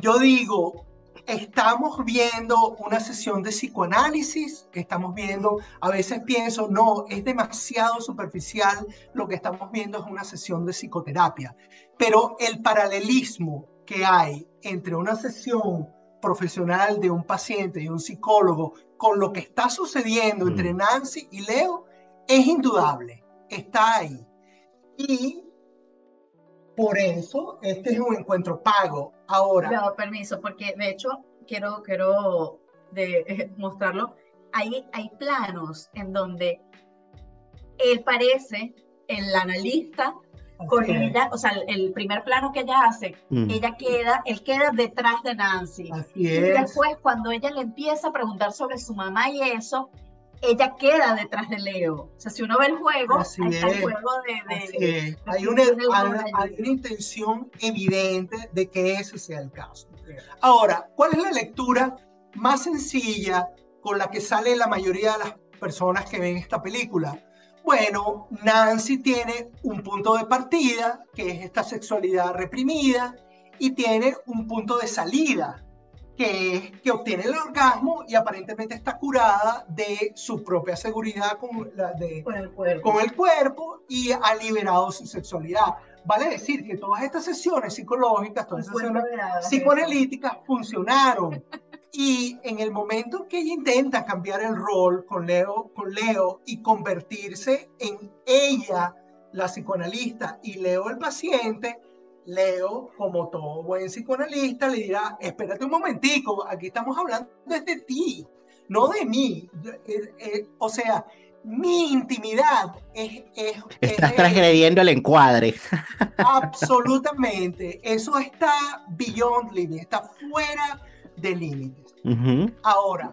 Yo digo, estamos viendo una sesión de psicoanálisis, estamos viendo, a veces pienso, no, es demasiado superficial, lo que estamos viendo es una sesión de psicoterapia, pero el paralelismo que hay entre una sesión profesional de un paciente y un psicólogo con lo que está sucediendo entre mm. Nancy y Leo es indudable está ahí. Y por eso este es un encuentro pago. Ahora. No, permiso, porque de hecho quiero, quiero de, mostrarlo. Hay, hay planos en donde él parece el analista con ella, o sea, el primer plano que ella hace, mm. ella queda, él queda detrás de Nancy. Así es. Y después, cuando ella le empieza a preguntar sobre su mamá y eso, ella queda detrás de Leo. O sea, si uno ve el juego, Así el juego de... hay, una, hay, una, intención evidente de que ese sea el caso. Ahora, ¿cuál es la lectura más sencilla con la que sale la mayoría de las personas que ven esta película? Bueno, Nancy tiene un punto de partida, que es esta sexualidad reprimida, y tiene un punto de salida, que, que obtiene el orgasmo y aparentemente está curada de su propia seguridad con, la de, con, el, cuerpo. con el cuerpo y ha liberado su sexualidad. Vale decir que todas estas sesiones psicológicas, todas estas sesiones psicoanalíticas funcionaron. Y en el momento que ella intenta cambiar el rol con Leo, con Leo y convertirse en ella, la psicoanalista, y Leo el paciente, Leo, como todo buen psicoanalista, le dirá, espérate un momentico, aquí estamos hablando de ti, no de mí. Eh, eh, o sea, mi intimidad es... es Estás transgrediendo el encuadre. Absolutamente. Eso está beyond limit, está fuera de límites. Ahora,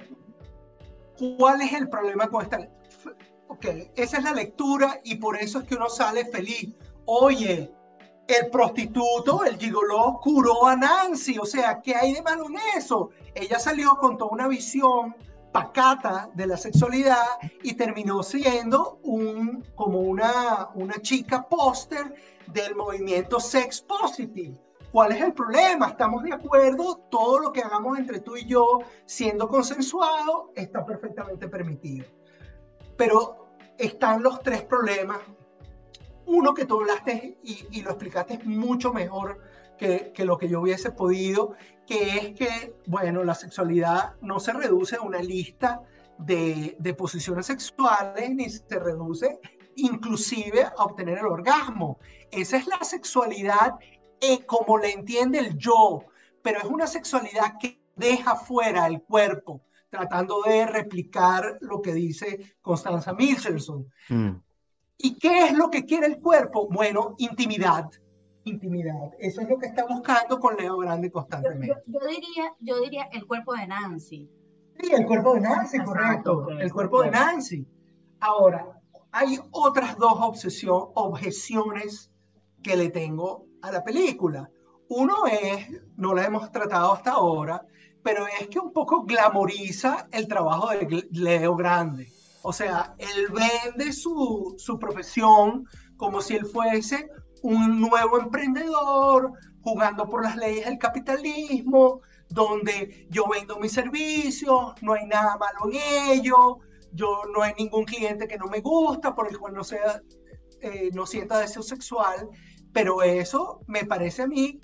¿cuál es el problema con esta? Ok, esa es la lectura y por eso es que uno sale feliz. Oye, el prostituto, el gigoló, curó a Nancy. O sea, ¿qué hay de malo en eso? Ella salió con toda una visión pacata de la sexualidad y terminó siendo un, como una, una chica póster del movimiento Sex Positive. ¿Cuál es el problema? Estamos de acuerdo, todo lo que hagamos entre tú y yo, siendo consensuado, está perfectamente permitido. Pero están los tres problemas. Uno que tú hablaste y, lo explicaste mucho mejor que, lo que yo hubiese podido, que es que, bueno, la sexualidad no se reduce a una lista de, posiciones sexuales, ni se reduce inclusive a obtener el orgasmo. Esa es la sexualidad eh, como le entiende el yo, pero es una sexualidad que deja fuera el cuerpo, tratando de replicar lo que dice Constanza Michelson. Mm. ¿Y qué es lo que quiere el cuerpo? Bueno, intimidad. Intimidad. Eso es lo que está buscando con Leo Grande constantemente. Yo, diría, yo diría el cuerpo de Nancy. Sí, el cuerpo de Nancy, correcto. El cuerpo de Nancy. Ahora, hay otras dos obsesión, objeciones que le tengo a la película. Uno es, no la hemos tratado hasta ahora, pero es que un poco glamoriza el trabajo de Leo Grande. O sea, él vende su, su profesión como si él fuese un nuevo emprendedor, jugando por las leyes del capitalismo, donde yo vendo mis servicios, no hay nada malo en ello, yo no hay ningún cliente que no me gusta, por el cual no, sea, eh, no sienta deseo sexual, pero eso me parece a mí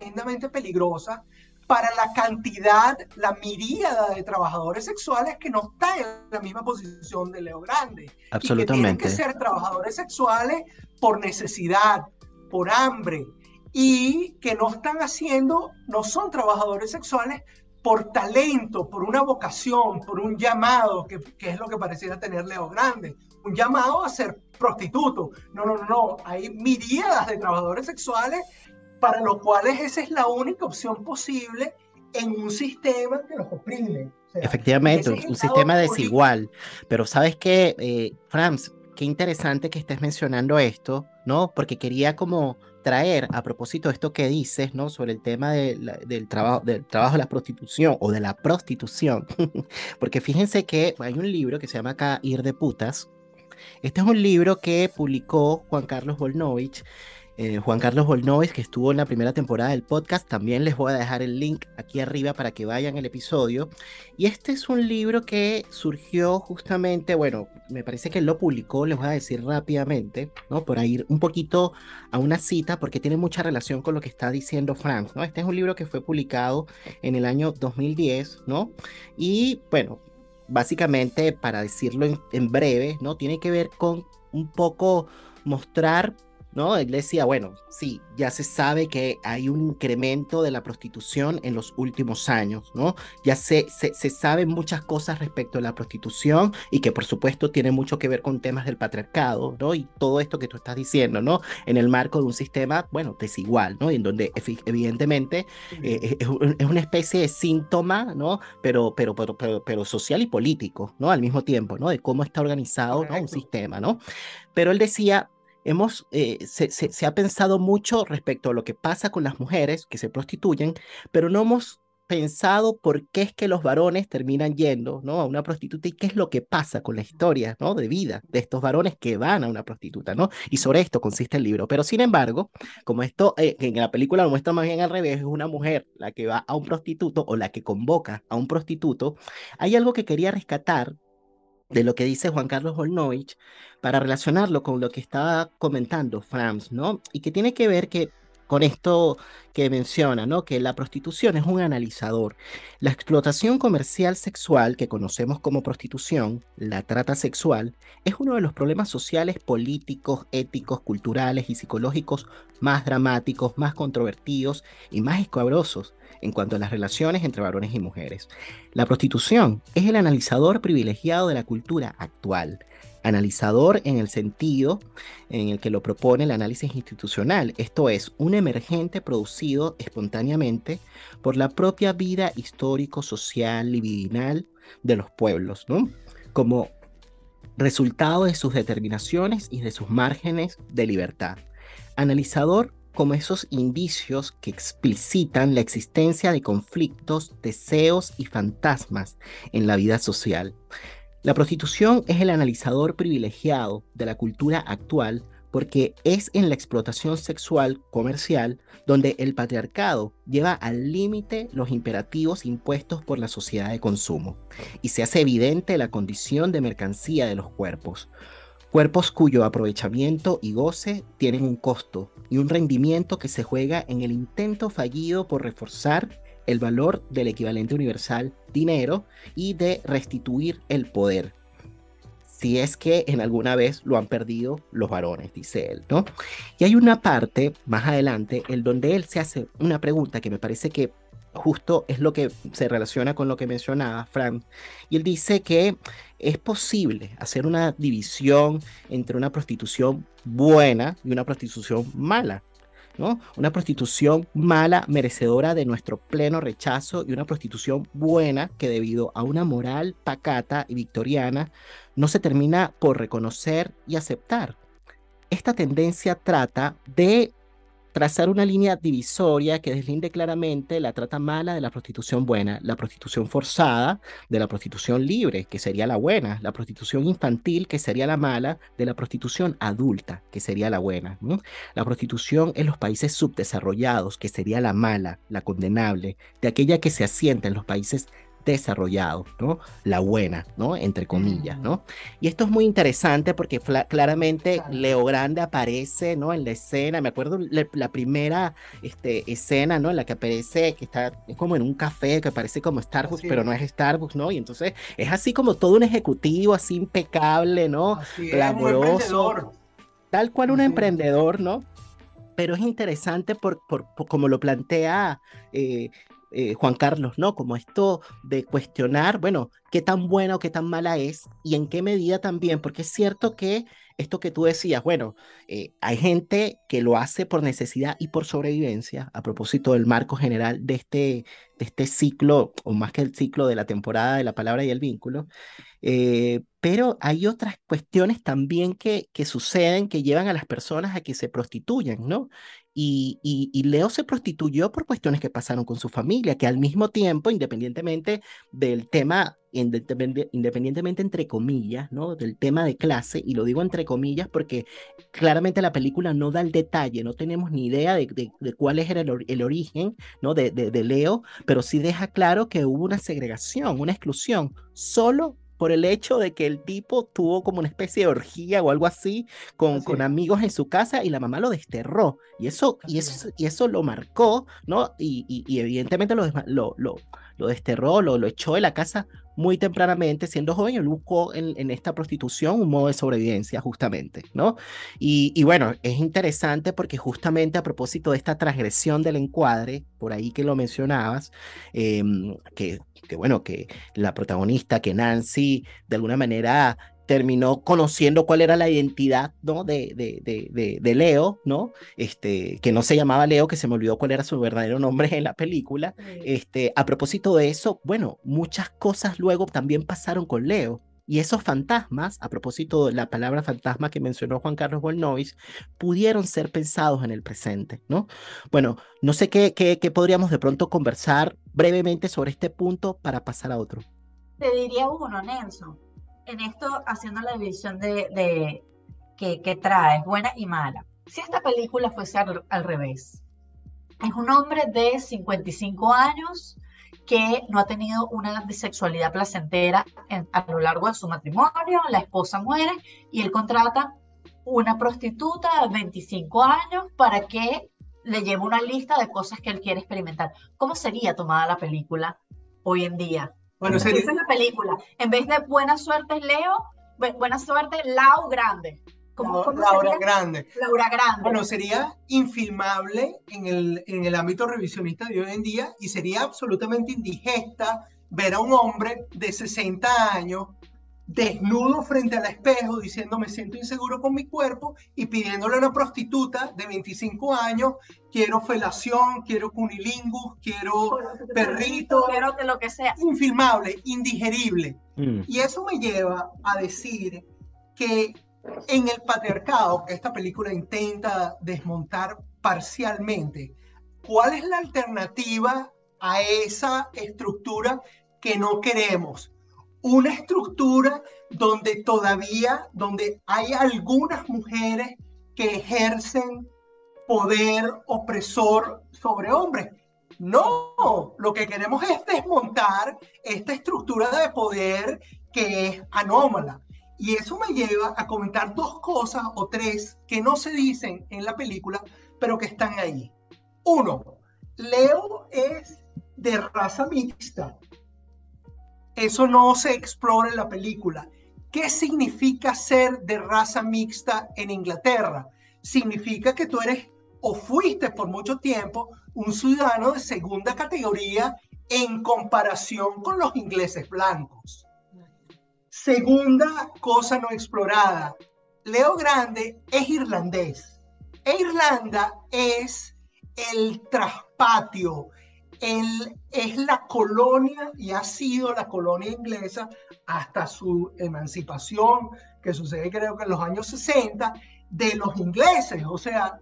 tremendamente peligrosa para la cantidad, la miríada de trabajadores sexuales que no están en la misma posición de Leo Grande. Absolutamente. Y que tienen que ser trabajadores sexuales por necesidad, por hambre, y que no están haciendo, no son trabajadores sexuales por talento, por una vocación, por un llamado, que, que, es lo que pareciera tener Leo Grande, un llamado a ser prostituto. No, no, no, no, hay miríadas de trabajadores sexuales para los cuales esa es la única opción posible en un sistema que los oprime. Efectivamente, un, sistema desigual. Pero sabes qué, eh, Franz, qué interesante que estés mencionando esto, ¿no? Porque quería como traer a propósito de esto que dices, ¿no? Sobre el tema del, trabajo, del trabajo de la prostitución o de la prostitución. Porque fíjense que hay un libro que se llama acá Ir de putas. Este es un libro que publicó Juan Carlos Volnovich eh, Juan Carlos Volnoves, que estuvo en la primera temporada del podcast. También les voy a dejar el link aquí arriba para que vayan el episodio. Y este es un libro que surgió justamente, bueno, me parece que lo publicó, les voy a decir rápidamente, ¿no? Por ir un poquito a una cita, porque tiene mucha relación con lo que está diciendo Frank, ¿no? Este es un libro que fue publicado en el año 2010, ¿no? Y bueno, básicamente, para decirlo en breve, ¿no? Tiene que ver con un poco mostrar ¿no? Él decía, bueno, sí, ya se sabe que hay un incremento de la prostitución en los últimos años, ¿no? Ya se, se, se saben muchas cosas respecto a la prostitución y que por supuesto tiene mucho que ver con temas del patriarcado, ¿no? Y todo esto que tú estás diciendo, ¿no? En el marco de un sistema, bueno, desigual, ¿no? Y en donde evidentemente eh, es, una especie de síntoma, ¿no? Pero, pero, pero, pero, pero, social y político, ¿no? Al mismo tiempo, ¿no? De cómo está organizado ¿no? un sistema, ¿no? Pero él decía, hemos, eh, se, ha pensado mucho respecto a lo que pasa con las mujeres que se prostituyen, pero no hemos pensado por qué es que los varones terminan yendo ¿no? a una prostituta y qué es lo que pasa con la historia ¿no? de vida de estos varones que van a una prostituta. ¿no? Y sobre esto consiste el libro. Pero sin embargo, como esto eh, en la película lo muestra más bien al revés, es una mujer la que va a un prostituto o la que convoca a un prostituto, hay algo que quería rescatar de lo que dice Juan Carlos Volnovich para relacionarlo con lo que estaba comentando Franz, ¿no? Y que tiene que ver que con esto que menciona, ¿no? Que la prostitución es un analizador. La explotación comercial sexual que conocemos como prostitución, la trata sexual, es uno de los problemas sociales, políticos, éticos, culturales y psicológicos más dramáticos, más controvertidos y más escabrosos en cuanto a las relaciones entre varones y mujeres. La prostitución es el analizador privilegiado de la cultura actual analizador en el sentido en el que lo propone el análisis institucional, esto es, un emergente producido espontáneamente por la propia vida histórico-social libidinal de los pueblos, como resultado de sus determinaciones y de sus márgenes de libertad. Analizador como esos indicios que explicitan la existencia de conflictos, deseos y fantasmas en la vida social. La prostitución es el analizador privilegiado de la cultura actual porque es en la explotación sexual comercial donde el patriarcado lleva al límite los imperativos impuestos por la sociedad de consumo y se hace evidente la condición de mercancía de los cuerpos. Cuerpos cuyo aprovechamiento y goce tienen un costo y un rendimiento que se juega en el intento fallido por reforzar el valor del equivalente universal dinero y de restituir el poder. Si es que en alguna vez lo han perdido los varones, dice él, ¿no? Y hay una parte más adelante en donde él se hace una pregunta que me parece que justo es lo que se relaciona con lo que mencionaba Frank. Y él dice que es posible hacer una división entre una prostitución buena y una prostitución mala. Una prostitución mala, merecedora de nuestro pleno rechazo, y una prostitución buena que debido a una moral pacata y victoriana no se termina por reconocer y aceptar. Esta tendencia trata de trazar una línea divisoria que deslinde claramente la trata mala de la prostitución buena, la prostitución forzada de la prostitución libre, que sería la buena, la prostitución infantil, que sería la mala, de la prostitución adulta, que sería la buena. La prostitución en los países subdesarrollados, que sería la mala, la condenable, de aquella que se asienta en los países desarrollado, ¿no? La buena, ¿no? Entre comillas, ¿no? Y esto es muy interesante porque claramente Leo Grande aparece, ¿no? En la escena, me acuerdo la, primera este, escena, ¿no? En la que aparece, que está como en un café, que parece como Starbucks, pero no es Starbucks, ¿no? Y entonces es así como todo un ejecutivo, así impecable, ¿no? Glamoroso. Tal cual un emprendedor, ¿no? pero es interesante por, por, como lo plantea eh, eh, Juan Carlos, ¿no? Como esto de cuestionar, bueno, qué tan buena o qué tan mala es y en qué medida también, porque es cierto que esto que tú decías, bueno, eh, hay gente que lo hace por necesidad y por sobrevivencia, a propósito del marco general de este, de este ciclo, o más que el ciclo de la temporada de la palabra y el vínculo, eh, pero hay otras cuestiones también que, que suceden que llevan a las personas a que se prostituyan, ¿no? Y, y, Leo se prostituyó por cuestiones que pasaron con su familia, que al mismo tiempo, independientemente del tema, independientemente entre comillas, ¿no? Del tema de clase, y lo digo entre comillas porque claramente la película no da el detalle, no tenemos ni idea de, de, cuál es el, el, origen, ¿no? De, de Leo, pero sí deja claro que hubo una segregación, una exclusión, solo por el hecho de que el tipo tuvo como una especie de orgía o algo así con, con amigos en su casa y la mamá lo desterró. Y eso, y eso, y eso lo marcó, ¿no? Y, y, evidentemente lo, lo, lo, lo desterró, lo, lo echó de la casa muy tempranamente, siendo joven, él buscó en, en, esta prostitución un modo de sobrevivencia, justamente, ¿no? Y, y, bueno, es interesante porque justamente a propósito de esta transgresión del encuadre, por ahí que lo mencionabas, eh, que, que bueno, que la protagonista, que Nancy, de alguna manera terminó conociendo cuál era la identidad ¿no? de, de, de, Leo, ¿no? Este, que no se llamaba Leo, que se me olvidó cuál era su verdadero nombre en la película. Este, a propósito de eso, bueno, muchas cosas luego también pasaron con Leo. Y esos fantasmas, a propósito de la palabra fantasma que mencionó Juan Carlos Bolnovis, pudieron ser pensados en el presente, ¿no? Bueno, no sé qué, qué, qué podríamos de pronto conversar brevemente sobre este punto para pasar a otro. Te diría uno, Nelson en esto, haciendo la división de, que, que, trae, buena y mala. Si esta película fuese al, revés, es un hombre de 55 años que no ha tenido una sexualidad placentera a lo largo de su matrimonio, la esposa muere y él contrata una prostituta de 25 años para que le lleva una lista de cosas que él quiere experimentar. ¿Cómo sería tomada la película hoy en día? Bueno, sería... Esa es la película. En vez de buena suerte Leo, buena suerte Lau Grande. ¿Cómo, Laura Grande. Laura Grande. Bueno, sería infilmable en el, en el ámbito revisionista de hoy en día y sería absolutamente indigesta ver a un hombre de 60 años desnudo frente al espejo diciendo me siento inseguro con mi cuerpo y pidiéndole a una prostituta de 25 años quiero felación, quiero cunilingus, quiero perrito, quiero que lo que sea. Infilmable, indigerible. Mm. Y eso me lleva a decir que en el patriarcado, que esta película intenta desmontar parcialmente, ¿cuál es la alternativa a esa estructura que no queremos? Una estructura donde todavía, donde hay algunas mujeres que ejercen poder opresor sobre hombres. No, lo que queremos es desmontar esta estructura de poder que es anómala. Y eso me lleva a comentar dos cosas o tres que no se dicen en la película, pero que están ahí. Uno, Leo es de raza mixta. Eso no se explora en la película. ¿Qué significa ser de raza mixta en Inglaterra? Significa que tú eres o fuiste por mucho tiempo un ciudadano de segunda categoría en comparación con los ingleses blancos. Segunda cosa no explorada. Leo Grande es irlandés. E Irlanda es el traspatio, él es la colonia y ha sido la colonia inglesa hasta su emancipación, que sucede creo que en los años 60, de los ingleses. O sea,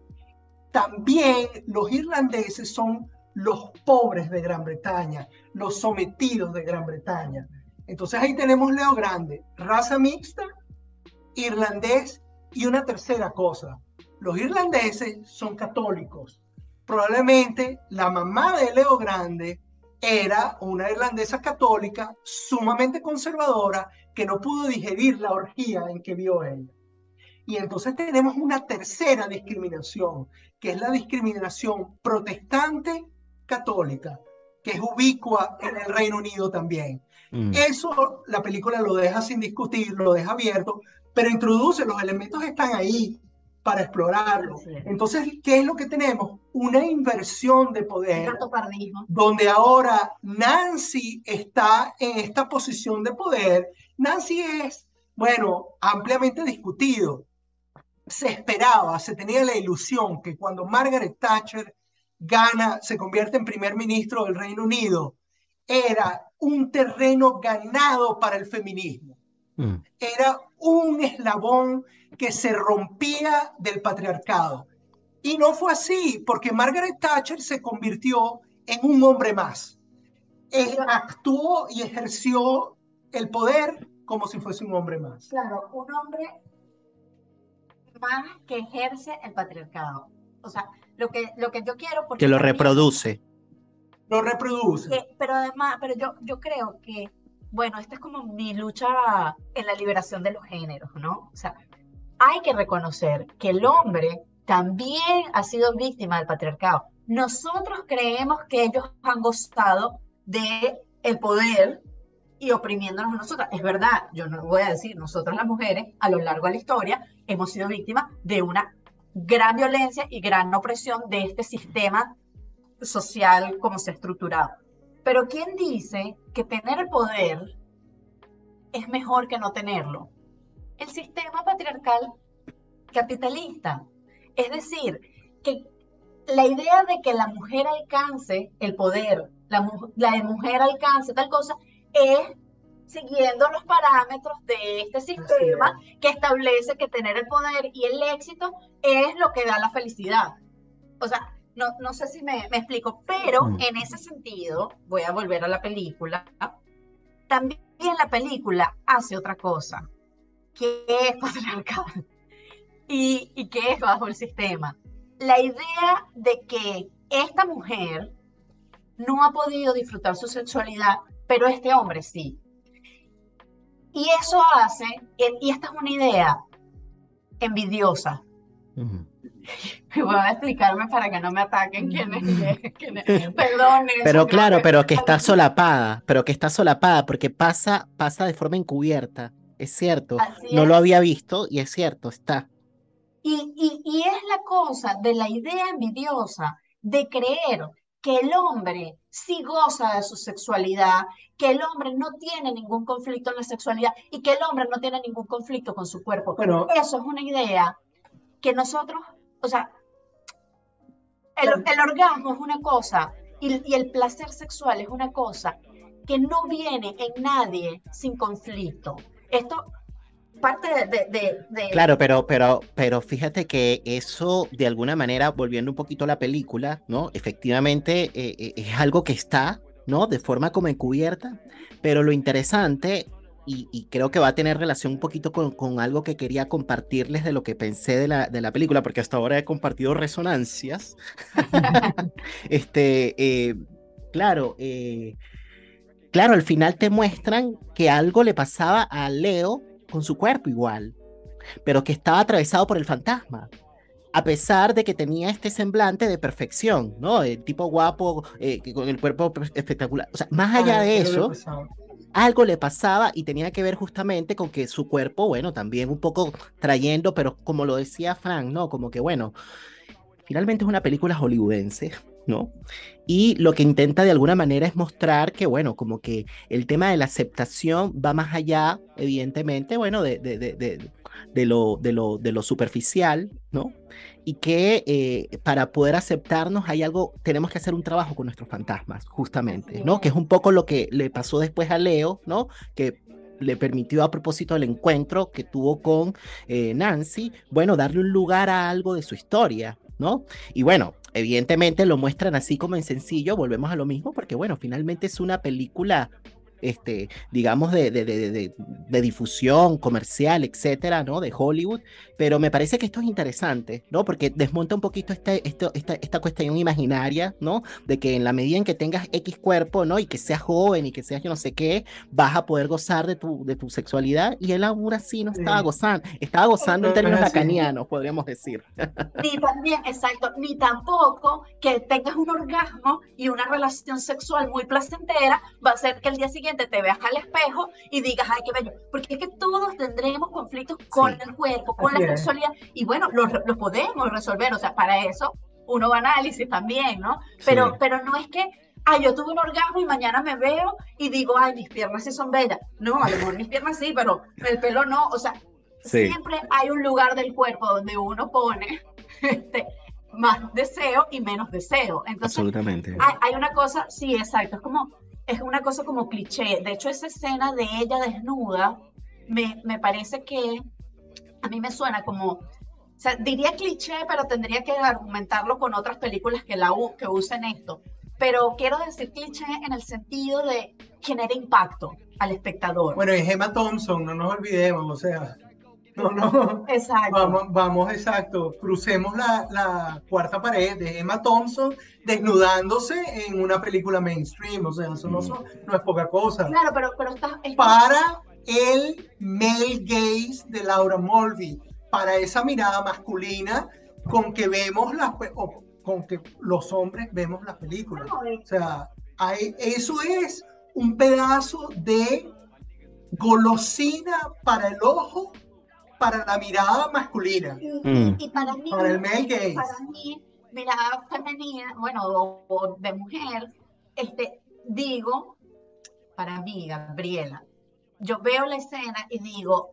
también los irlandeses son los pobres de Gran Bretaña, los sometidos de Gran Bretaña. Entonces ahí tenemos Leo Grande, raza mixta, irlandés y una tercera cosa. Los irlandeses son católicos probablemente la mamá de Leo Grande era una irlandesa católica sumamente conservadora que no pudo digerir la orgía en que vio ella. Y entonces tenemos una tercera discriminación, que es la discriminación protestante católica, que es ubicua en el Reino Unido también. Mm. Eso la película lo deja sin discutir, lo deja abierto, pero introduce, los elementos están ahí, para explorarlo. Entonces, ¿qué es lo que tenemos? Una inversión de poder, donde ahora Nancy está en esta posición de poder. Nancy es, bueno, ampliamente discutido. Se esperaba, se tenía la ilusión que cuando Margaret Thatcher gana, se convierte en primer ministro del Reino Unido, era un terreno ganado para el feminismo. Mm. Era un eslabón que se rompía del patriarcado. Y no fue así, porque Margaret Thatcher se convirtió en un hombre más. Actuó y ejerció el poder como si fuese un hombre más. Claro, un hombre más que ejerce el patriarcado. O sea, lo que, lo que yo quiero... Porque que lo reproduce. Lo reproduce. pero además, pero yo, yo creo que, bueno, esta es como mi lucha en la liberación de los géneros, ¿no? O sea, hay que reconocer que el hombre también ha sido víctima del patriarcado. Nosotros creemos que ellos han gozado de el poder y oprimiéndonos a nosotras. Es verdad, yo no voy a decir, nosotras las mujeres a lo largo de la historia hemos sido víctimas de una gran violencia y gran opresión de este sistema social como se ha estructurado. Pero ¿quién dice que tener poder es mejor que no tenerlo? el sistema patriarcal capitalista. Es decir, que la idea de que la mujer alcance el poder, la, mujer alcance tal cosa, es siguiendo los parámetros de este sistema que establece que tener el poder y el éxito es lo que da la felicidad. O sea, no, no sé si me, me explico, pero mm. en ese sentido, voy a volver a la película, también la película hace otra cosa qué es patriarcado y, y qué es bajo el sistema. La idea de que esta mujer no ha podido disfrutar su sexualidad, pero este hombre sí. Y eso hace, y esta es una idea envidiosa, voy a explicarme para que no me ataquen quienes, quienes perdón. Pero claro, pero que está solapada, pero que está solapada porque pasa, pasa de forma encubierta, es cierto. no lo había visto y es cierto, está. Y, y, y es la cosa de la idea envidiosa de creer que el hombre sí goza de su sexualidad, que el hombre no tiene ningún conflicto en la sexualidad y que el hombre no tiene ningún conflicto con su cuerpo. Pero eso es una idea que nosotros, o sea, el, el orgasmo es una cosa y, y el placer sexual es una cosa que no viene en nadie sin conflicto. Esto parte de, Claro, pero, pero, pero fíjate que eso, de alguna manera, volviendo un poquito a la película, ¿no? Efectivamente, eh, eh, es algo que está, ¿no? De forma como encubierta, pero lo interesante, y, creo que va a tener relación un poquito con, con, algo que quería compartirles de lo que pensé de la, de la película, porque hasta ahora he compartido resonancias. este, eh, claro, claro, al final te muestran que algo le pasaba a Leo con su cuerpo igual, pero que estaba atravesado por el fantasma. A pesar de que tenía este semblante de perfección, ¿no? El tipo guapo, eh, con el cuerpo espectacular. O sea, más allá ah, de eso, algo le pasaba y tenía que ver justamente con que su cuerpo, bueno, también un poco trayendo, pero como lo decía Frank, ¿no? Como que, bueno, finalmente es una película hollywoodense, ¿no? Y lo que intenta de alguna manera es mostrar que, bueno, como que el tema de la aceptación va más allá, evidentemente, bueno, de, de, de, de lo, de, lo, de lo superficial, ¿no? Y que eh, para poder aceptarnos hay algo, tenemos que hacer un trabajo con nuestros fantasmas, justamente, ¿no? Que es un poco lo que le pasó después a Leo, ¿no? Que le permitió a propósito del encuentro que tuvo con eh, Nancy, bueno, darle un lugar a algo de su historia, ¿no? Y bueno, evidentemente lo muestran así como en sencillo, volvemos a lo mismo, porque bueno, finalmente es una película este, digamos, de, de, de, de, difusión comercial, etcétera, ¿no? De Hollywood, pero me parece que esto es interesante, ¿no? Porque desmonta un poquito este, esta, esta cuestión imaginaria, ¿no? De que en la medida en que tengas X cuerpo, ¿no? Y que seas joven y que seas yo no sé qué, vas a poder gozar de tu, de tu sexualidad, y él aún así no estaba gozando, estaba gozando en términos lacanianos, podríamos decir. Ni también, exacto, ni tampoco que tengas un orgasmo y una relación sexual muy placentera va a ser que el día siguiente te veas al espejo y digas, ay, qué bello. Porque es que todos tendremos conflictos con el cuerpo, con la sexualidad, y bueno, los, los, podemos resolver, o sea, para eso uno va a análisis también, ¿no? Pero, pero no es que, ay, yo tuve un orgasmo y mañana me veo y digo, ay, mis piernas sí son bellas. No, a lo mejor mis piernas sí, pero el pelo no, o sea, siempre hay un lugar del cuerpo donde uno pone este, más deseo y menos deseo. Entonces, Absolutamente. Hay, hay, una cosa, sí, exacto, es como es una cosa como cliché. De hecho, esa escena de ella desnuda me, me parece que a mí me suena como, o sea, diría cliché, pero tendría que argumentarlo con otras películas que, la, que usen esto. Pero quiero decir cliché en el sentido de genera impacto al espectador. Bueno, es Emma Thompson, no nos olvidemos, o sea. No, no. Exacto. Vamos, vamos exacto. Crucemos la, la, cuarta pared de Emma Thompson desnudándose en una película mainstream. O sea, eso no, mm. no es poca cosa. Claro, pero, pero está, Para el male gaze de Laura Mulvey, para esa mirada masculina con que vemos las con que los hombres vemos las películas. O sea, hay, eso es un pedazo de golosina para el ojo para la mirada masculina. Y, mm. para mí, para el male gaze. Para mí, mirada femenina, bueno, o, de mujer, este, digo, para mí, Gabriela, yo veo la escena y digo,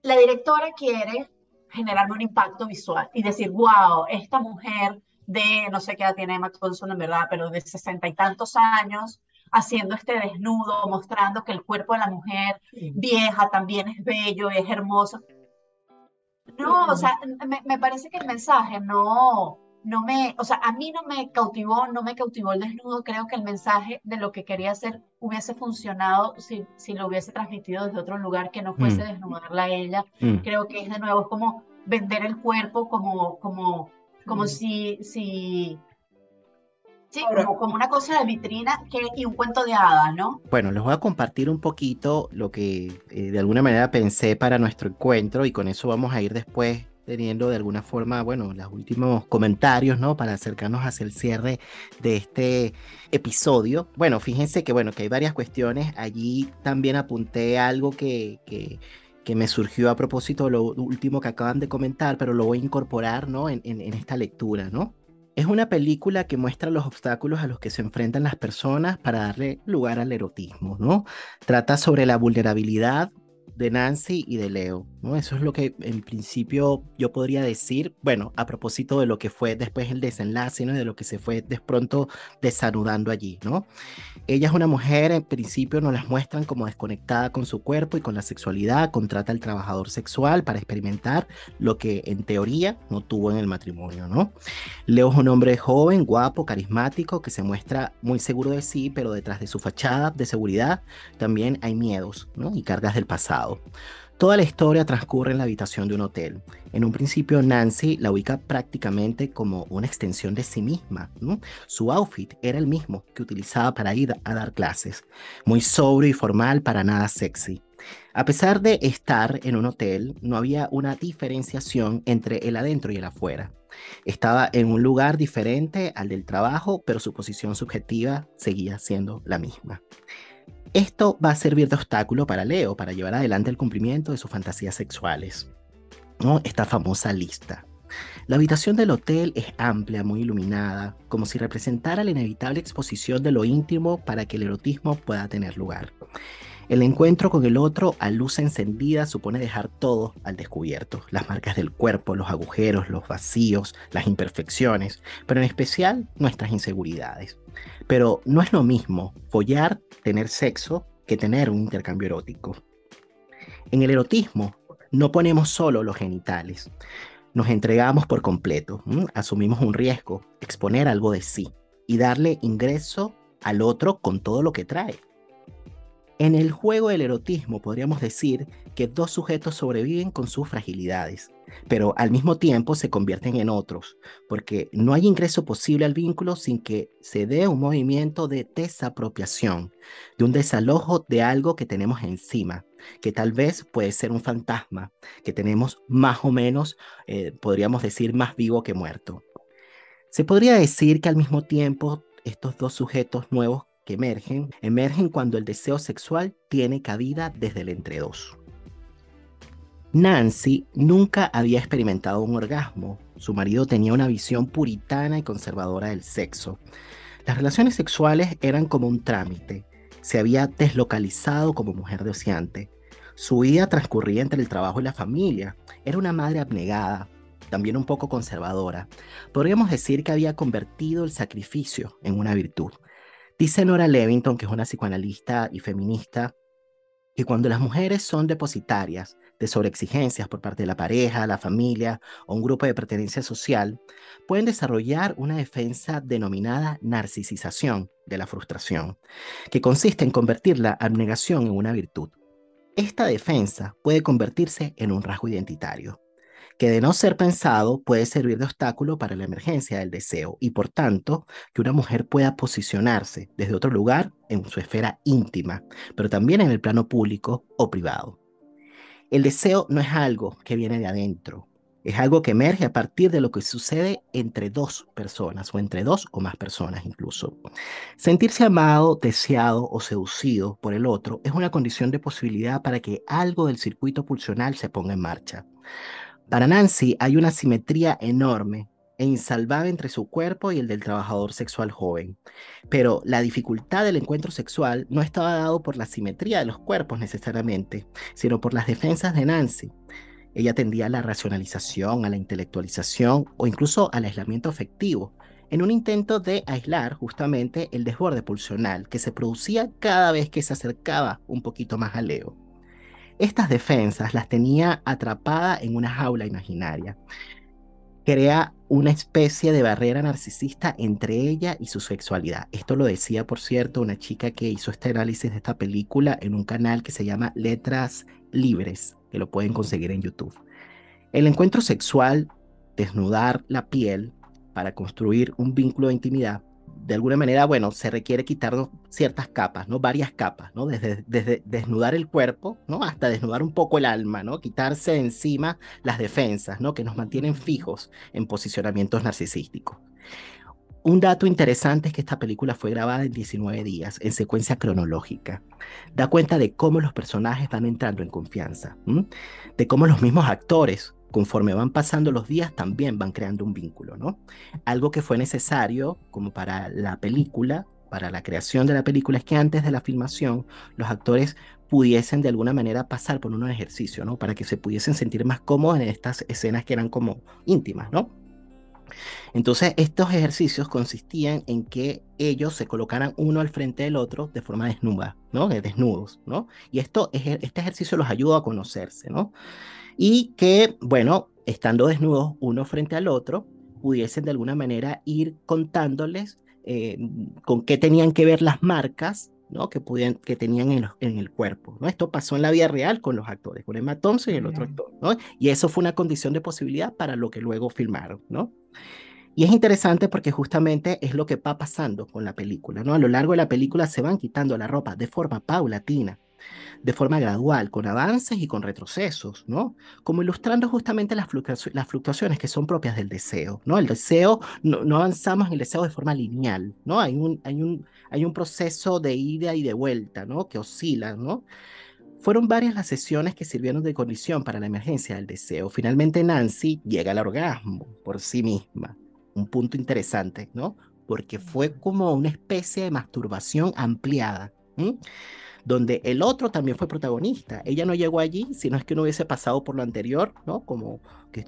la directora quiere generarme un impacto visual y decir, wow, esta mujer de, no sé qué edad tiene Emma Thompson en verdad, pero de sesenta y tantos años, haciendo este desnudo, mostrando que el cuerpo de la mujer vieja también es bello, es hermoso. No, o sea, me, me, parece que el mensaje no, no me, o sea, a mí no me cautivó, no me cautivó el desnudo. Creo que el mensaje de lo que quería hacer hubiese funcionado si, si lo hubiese transmitido desde otro lugar que no fuese mm. desnudarla a ella. Mm. Creo que es de nuevo, es como vender el cuerpo como, como, como mm. si, si Sí, como, una cosa de vitrina que, y un cuento de hadas, ¿no? Bueno, les voy a compartir un poquito lo que eh, de alguna manera pensé para nuestro encuentro y con eso vamos a ir después teniendo de alguna forma, bueno, los últimos comentarios, ¿no? Para acercarnos hacia el cierre de este episodio. Bueno, fíjense que, bueno, que hay varias cuestiones. Allí también apunté algo que, que, que me surgió a propósito de lo último que acaban de comentar, pero lo voy a incorporar, ¿no? En, en, en esta lectura, ¿no? Es una película que muestra los obstáculos a los que se enfrentan las personas para darle lugar al erotismo, ¿no? Trata sobre la vulnerabilidad de Nancy y de Leo, ¿no? Eso es lo que en principio yo podría decir, bueno, a propósito de lo que fue después el desenlace, ¿no? De lo que se fue de pronto desanudando allí, ¿no? Ella es una mujer, en principio nos las muestran como desconectada con su cuerpo y con la sexualidad, contrata al trabajador sexual para experimentar lo que en teoría no tuvo en el matrimonio, ¿no? Leo es un hombre joven, guapo, carismático, que se muestra muy seguro de sí, pero detrás de su fachada de seguridad también hay miedos, ¿no? Y cargas del pasado. Toda la historia transcurre en la habitación de un hotel. En un principio Nancy la ubica prácticamente como una extensión de sí misma. Su outfit era el mismo que utilizaba para ir a dar clases, muy sobrio y formal para nada sexy. A pesar de estar en un hotel, no había una diferenciación entre el adentro y el afuera. Estaba en un lugar diferente al del trabajo, pero su posición subjetiva seguía siendo la misma. Esto va a servir de obstáculo para Leo para llevar adelante el cumplimiento de sus fantasías sexuales. ¿no? Esta famosa lista. La habitación del hotel es amplia, muy iluminada, como si representara la inevitable exposición de lo íntimo para que el erotismo pueda tener lugar. El encuentro con el otro a luz encendida supone dejar todo al descubierto, las marcas del cuerpo, los agujeros, los vacíos, las imperfecciones, pero en especial nuestras inseguridades. Pero no es lo mismo follar, tener sexo, que tener un intercambio erótico. En el erotismo no ponemos solo los genitales, nos entregamos por completo, asumimos un riesgo, exponer algo de sí y darle ingreso al otro con todo lo que trae. En el juego del erotismo podríamos decir que dos sujetos sobreviven con sus fragilidades, pero al mismo tiempo se convierten en otros, porque no hay ingreso posible al vínculo sin que se dé un movimiento de desapropiación, de un desalojo de algo que tenemos encima, que tal vez puede ser un fantasma, que tenemos más o menos, eh, podríamos decir, más vivo que muerto. Se podría decir que al mismo tiempo estos dos sujetos nuevos que emergen, emergen cuando el deseo sexual tiene cabida desde el entre dos. Nancy nunca había experimentado un orgasmo. Su marido tenía una visión puritana y conservadora del sexo. Las relaciones sexuales eran como un trámite. Se había deslocalizado como mujer deseante. Su vida transcurría entre el trabajo y la familia. Era una madre abnegada, también un poco conservadora. Podríamos decir que había convertido el sacrificio en una virtud. Dice Nora Levington, que es una psicoanalista y feminista, que cuando las mujeres son depositarias de sobreexigencias por parte de la pareja, la familia o un grupo de pertenencia social, pueden desarrollar una defensa denominada narcisización de la frustración, que consiste en convertir la abnegación en una virtud. Esta defensa puede convertirse en un rasgo identitario que de no ser pensado puede servir de obstáculo para la emergencia del deseo y por tanto que una mujer pueda posicionarse desde otro lugar en su esfera íntima, pero también en el plano público o privado. El deseo no es algo que viene de adentro, es algo que emerge a partir de lo que sucede entre dos personas o entre dos o más personas incluso. Sentirse amado, deseado o seducido por el otro es una condición de posibilidad para que algo del circuito pulsional se ponga en marcha. Para Nancy hay una simetría enorme e insalvable entre su cuerpo y el del trabajador sexual joven. Pero la dificultad del encuentro sexual no estaba dado por la simetría de los cuerpos necesariamente, sino por las defensas de Nancy. Ella tendía a la racionalización, a la intelectualización o incluso al aislamiento afectivo, en un intento de aislar justamente el desborde pulsional que se producía cada vez que se acercaba un poquito más a Leo. Estas defensas las tenía atrapada en una jaula imaginaria. Crea una especie de barrera narcisista entre ella y su sexualidad. Esto lo decía, por cierto, una chica que hizo este análisis de esta película en un canal que se llama Letras Libres, que lo pueden conseguir en YouTube. El encuentro sexual, desnudar la piel para construir un vínculo de intimidad, de alguna manera, bueno, se requiere quitarnos ciertas capas, ¿no? Varias capas, ¿no? Desde, desde, desnudar el cuerpo, ¿no? Hasta desnudar un poco el alma, ¿no? Quitarse encima las defensas, ¿no? Que nos mantienen fijos en posicionamientos narcisísticos. Un dato interesante es que esta película fue grabada en 19 días, en secuencia cronológica. Da cuenta de cómo los personajes van entrando en confianza, de cómo los mismos actores, conforme van pasando los días, también van creando un vínculo, ¿no? Algo que fue necesario como para la película, para la creación de la película, es que antes de la filmación los actores pudiesen de alguna manera pasar por un ejercicio, ¿no? Para que se pudiesen sentir más cómodos en estas escenas que eran como íntimas, ¿no? Entonces, estos ejercicios consistían en que ellos se colocaran uno al frente del otro de forma desnuda, ¿no? De desnudos, ¿no? Y esto, este ejercicio los ayuda a conocerse, ¿no? Y que, bueno, estando desnudos uno frente al otro, pudiesen de alguna manera ir contándoles eh, con qué tenían que ver las marcas ¿no? que, podían, que tenían en, en, el cuerpo. ¿no? Esto pasó en la vida real con los actores, con Emma Thompson y el otro actor. ¿no? Y eso fue una condición de posibilidad para lo que luego filmaron. ¿no? Y es interesante porque justamente es lo que va pasando con la película, ¿no? A lo largo de la película se van quitando la ropa de forma paulatina, de forma gradual, con avances y con retrocesos, ¿no? Como ilustrando justamente las, fluctuaciones que son propias del deseo, ¿no? El deseo, no, no, avanzamos en el deseo de forma lineal, ¿no? Hay un, hay, un, hay un proceso de ida y de vuelta, ¿no? Que oscila, ¿no? Fueron varias las sesiones que sirvieron de condición para la emergencia del deseo. Finalmente Nancy llega al orgasmo por sí misma, un punto interesante, ¿no? Porque fue como una especie de masturbación ampliada donde el otro también fue protagonista. Ella no llegó allí, sino es que no hubiese pasado por lo anterior, ¿no? Como, que,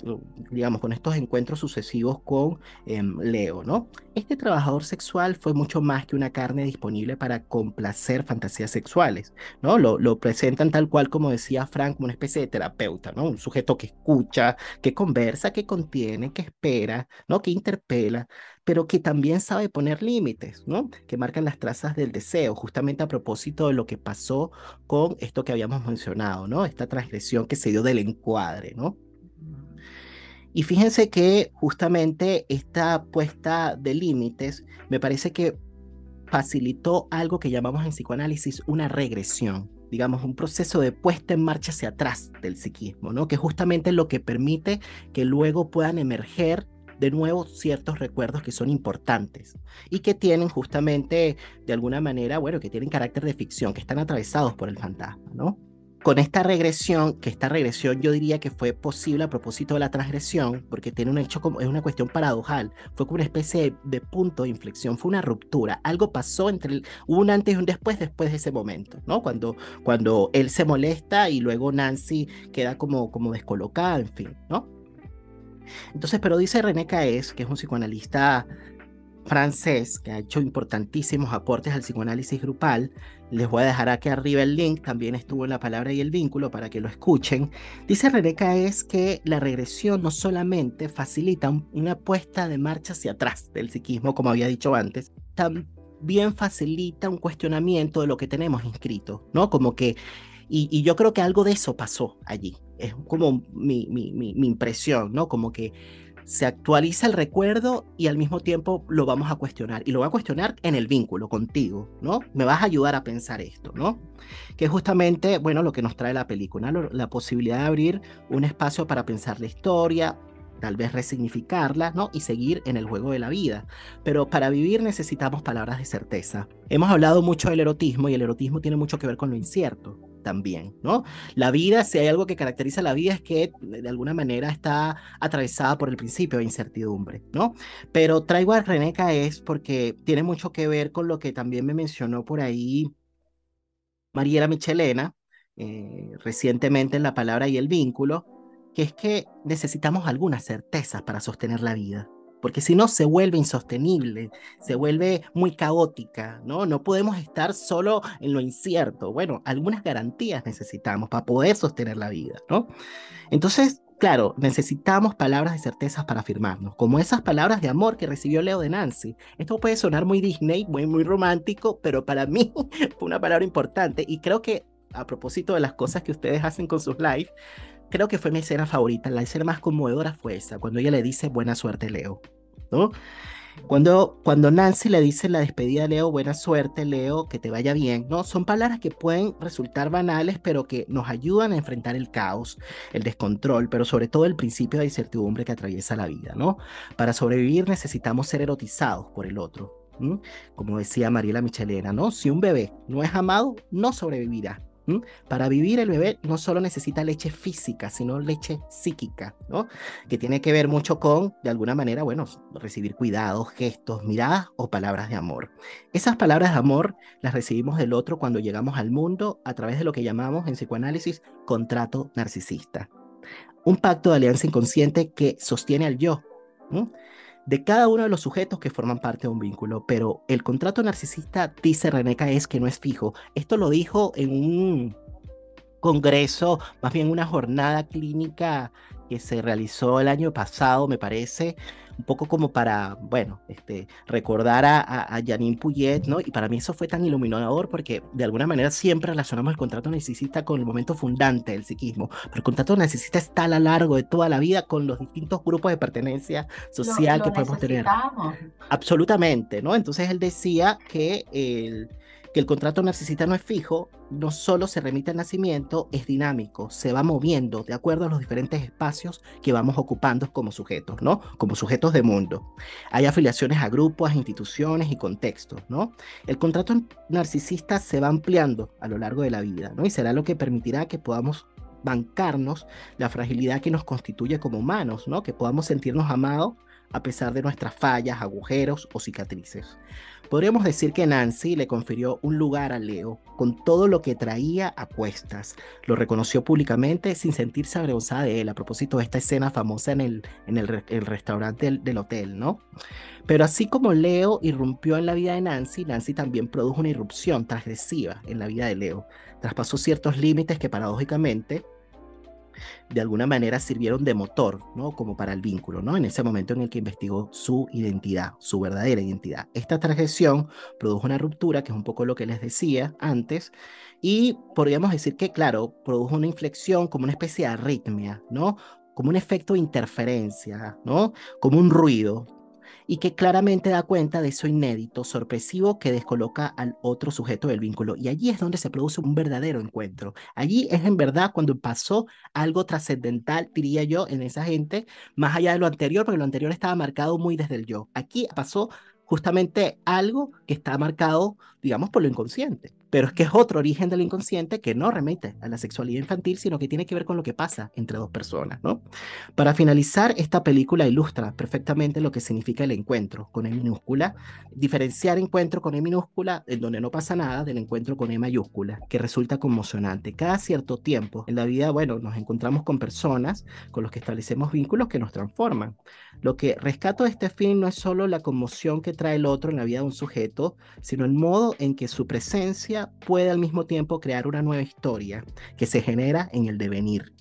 digamos, con estos encuentros sucesivos con em, Leo, ¿no? Este trabajador sexual fue mucho más que una carne disponible para complacer fantasías sexuales, ¿no? Lo, lo presentan tal cual como decía Frank, como una especie de terapeuta, ¿no? Un sujeto que escucha, que conversa, que contiene, que espera, ¿no? Que interpela, pero que también sabe poner límites, ¿no? Que marcan las trazas del deseo, justamente a propósito de lo que pasó con esto que habíamos mencionado, ¿no? Esta transgresión que se dio del encuadre, ¿no? Y fíjense que justamente esta puesta de límites me parece que facilitó algo que llamamos en psicoanálisis una regresión, digamos, un proceso de puesta en marcha hacia atrás del psiquismo, ¿no? Que justamente lo que permite que luego puedan emerger de nuevo ciertos recuerdos que son importantes y que tienen justamente, de alguna manera, bueno, que tienen carácter de ficción, que están atravesados por el fantasma, ¿no? Con esta regresión, que esta regresión yo diría que fue posible a propósito de la transgresión, porque tiene un hecho como, es una cuestión paradojal, fue como una especie de, punto de inflexión, fue una ruptura, algo pasó entre, el, un antes y un después, después de ese momento, ¿no? Cuando, cuando él se molesta y luego Nancy queda como, como descolocada, en fin, ¿no? Entonces, pero dice René Caes, que es un psicoanalista francés que ha hecho importantísimos aportes al psicoanálisis grupal. Les voy a dejar aquí arriba el link, también estuvo en la palabra y el vínculo para que lo escuchen. Dice René Caes que la regresión no solamente facilita una puesta de marcha hacia atrás del psiquismo, como había dicho antes, también facilita un cuestionamiento de lo que tenemos inscrito, ¿no? Como que, y yo creo que algo de eso pasó allí, es como mi, mi, mi, impresión, ¿no? Como que se actualiza el recuerdo y al mismo tiempo lo vamos a cuestionar. Y lo voy a cuestionar en el vínculo contigo, ¿no? Me vas a ayudar a pensar esto, ¿no? Que es justamente, bueno, lo que nos trae la película, la posibilidad de abrir un espacio para pensar la historia, tal vez resignificarla, ¿no? Y seguir en el juego de la vida. Pero para vivir necesitamos palabras de certeza. Hemos hablado mucho del erotismo y el erotismo tiene mucho que ver con lo incierto también, ¿no? La vida, si hay algo que caracteriza la vida es que de alguna manera está atravesada por el principio de incertidumbre, ¿no? Pero traigo a René es porque tiene mucho que ver con lo que también me mencionó por ahí Mariela Michelena, eh, recientemente en La Palabra y el Vínculo, que es que necesitamos algunas certezas para sostener la vida porque si no se vuelve insostenible, se vuelve muy caótica, ¿no? No podemos estar solo en lo incierto. Bueno, algunas garantías necesitamos para poder sostener la vida, ¿no? Entonces, claro, necesitamos palabras de certeza para afirmarnos, como esas palabras de amor que recibió Leo de Nancy. Esto puede sonar muy Disney, muy, muy romántico, pero para mí fue una palabra importante y creo que a propósito de las cosas que ustedes hacen con sus lives, creo que fue mi escena favorita, la escena más conmovedora fue esa, cuando ella le dice buena suerte Leo, ¿no? Cuando, cuando Nancy le dice la despedida a Leo, buena suerte, Leo, que te vaya bien, ¿no? Son palabras que pueden resultar banales, pero que nos ayudan a enfrentar el caos, el descontrol, pero sobre todo el principio de incertidumbre que atraviesa la vida, ¿no? Para sobrevivir necesitamos ser erotizados por el otro. Como decía Mariela Michelena, ¿no? Si un bebé no es amado, no sobrevivirá. Para vivir el bebé no solo necesita leche física, sino leche psíquica, ¿no? Que tiene que ver mucho con, de alguna manera, bueno, recibir cuidados, gestos, miradas o palabras de amor. Esas palabras de amor las recibimos del otro cuando llegamos al mundo a través de lo que llamamos en psicoanálisis contrato narcisista. Un pacto de alianza inconsciente que sostiene al yo de cada uno de los sujetos que forman parte de un vínculo, pero el contrato narcisista, dice Reneca, es que no es fijo. Esto lo dijo en un congreso, más bien una jornada clínica que se realizó el año pasado, me parece, un poco como para, bueno, este, recordar a, a, Janine Puyet, ¿no? Y para mí eso fue tan iluminador porque de alguna manera siempre relacionamos el contrato narcisista con el momento fundante del psiquismo, pero el contrato narcisista está a lo largo de toda la vida con los distintos grupos de pertenencia social que podemos tener. Absolutamente, ¿no? Entonces él decía que el que el contrato narcisista no es fijo, no solo se remite al nacimiento, es dinámico, se va moviendo de acuerdo a los diferentes espacios que vamos ocupando como sujetos, ¿no? Como sujetos de mundo. Hay afiliaciones a grupos, a instituciones y contextos, ¿no? El contrato narcisista se va ampliando a lo largo de la vida, ¿no? Y será lo que permitirá que podamos bancarnos la fragilidad que nos constituye como humanos, ¿no? Que podamos sentirnos amados a pesar de nuestras fallas, agujeros o cicatrices. Podríamos decir que Nancy le confirió un lugar a Leo con todo lo que traía a cuestas. Lo reconoció públicamente sin sentirse avergonzada de él, a propósito de esta escena famosa en el, en el, restaurante del, del, hotel, ¿no? Pero así como Leo irrumpió en la vida de Nancy, Nancy también produjo una irrupción transgresiva en la vida de Leo. Traspasó ciertos límites que paradójicamente de alguna manera sirvieron de motor, ¿no? Como para el vínculo, ¿no? En ese momento en el que investigó su identidad, su verdadera identidad. Esta transgresión produjo una ruptura, que es un poco lo que les decía antes, y podríamos decir que, claro, produjo una inflexión como una especie de arritmia, ¿no? Como un efecto de interferencia, ¿no? Como un ruido, y que claramente da cuenta de eso inédito, sorpresivo que descoloca al otro sujeto del vínculo. Y allí es donde se produce un verdadero encuentro. Allí es en verdad cuando pasó algo trascendental, diría yo, en esa gente, más allá de lo anterior, porque lo anterior estaba marcado muy desde el yo. Aquí pasó justamente algo que está marcado, digamos, por lo inconsciente pero es que es otro origen del inconsciente que no remite a la sexualidad infantil, sino que tiene que ver con lo que pasa entre dos personas, ¿no? Para finalizar, esta película ilustra perfectamente lo que significa el encuentro con E minúscula, diferenciar encuentro con E minúscula, en donde no pasa nada, del encuentro con E mayúscula, que resulta conmocionante. Cada cierto tiempo en la vida, bueno, nos encontramos con personas con los que establecemos vínculos que nos transforman. Lo que rescato de este film no es solo la conmoción que trae el otro en la vida de un sujeto, sino el modo en que su presencia puede al mismo tiempo crear una nueva historia que se genera en el devenir.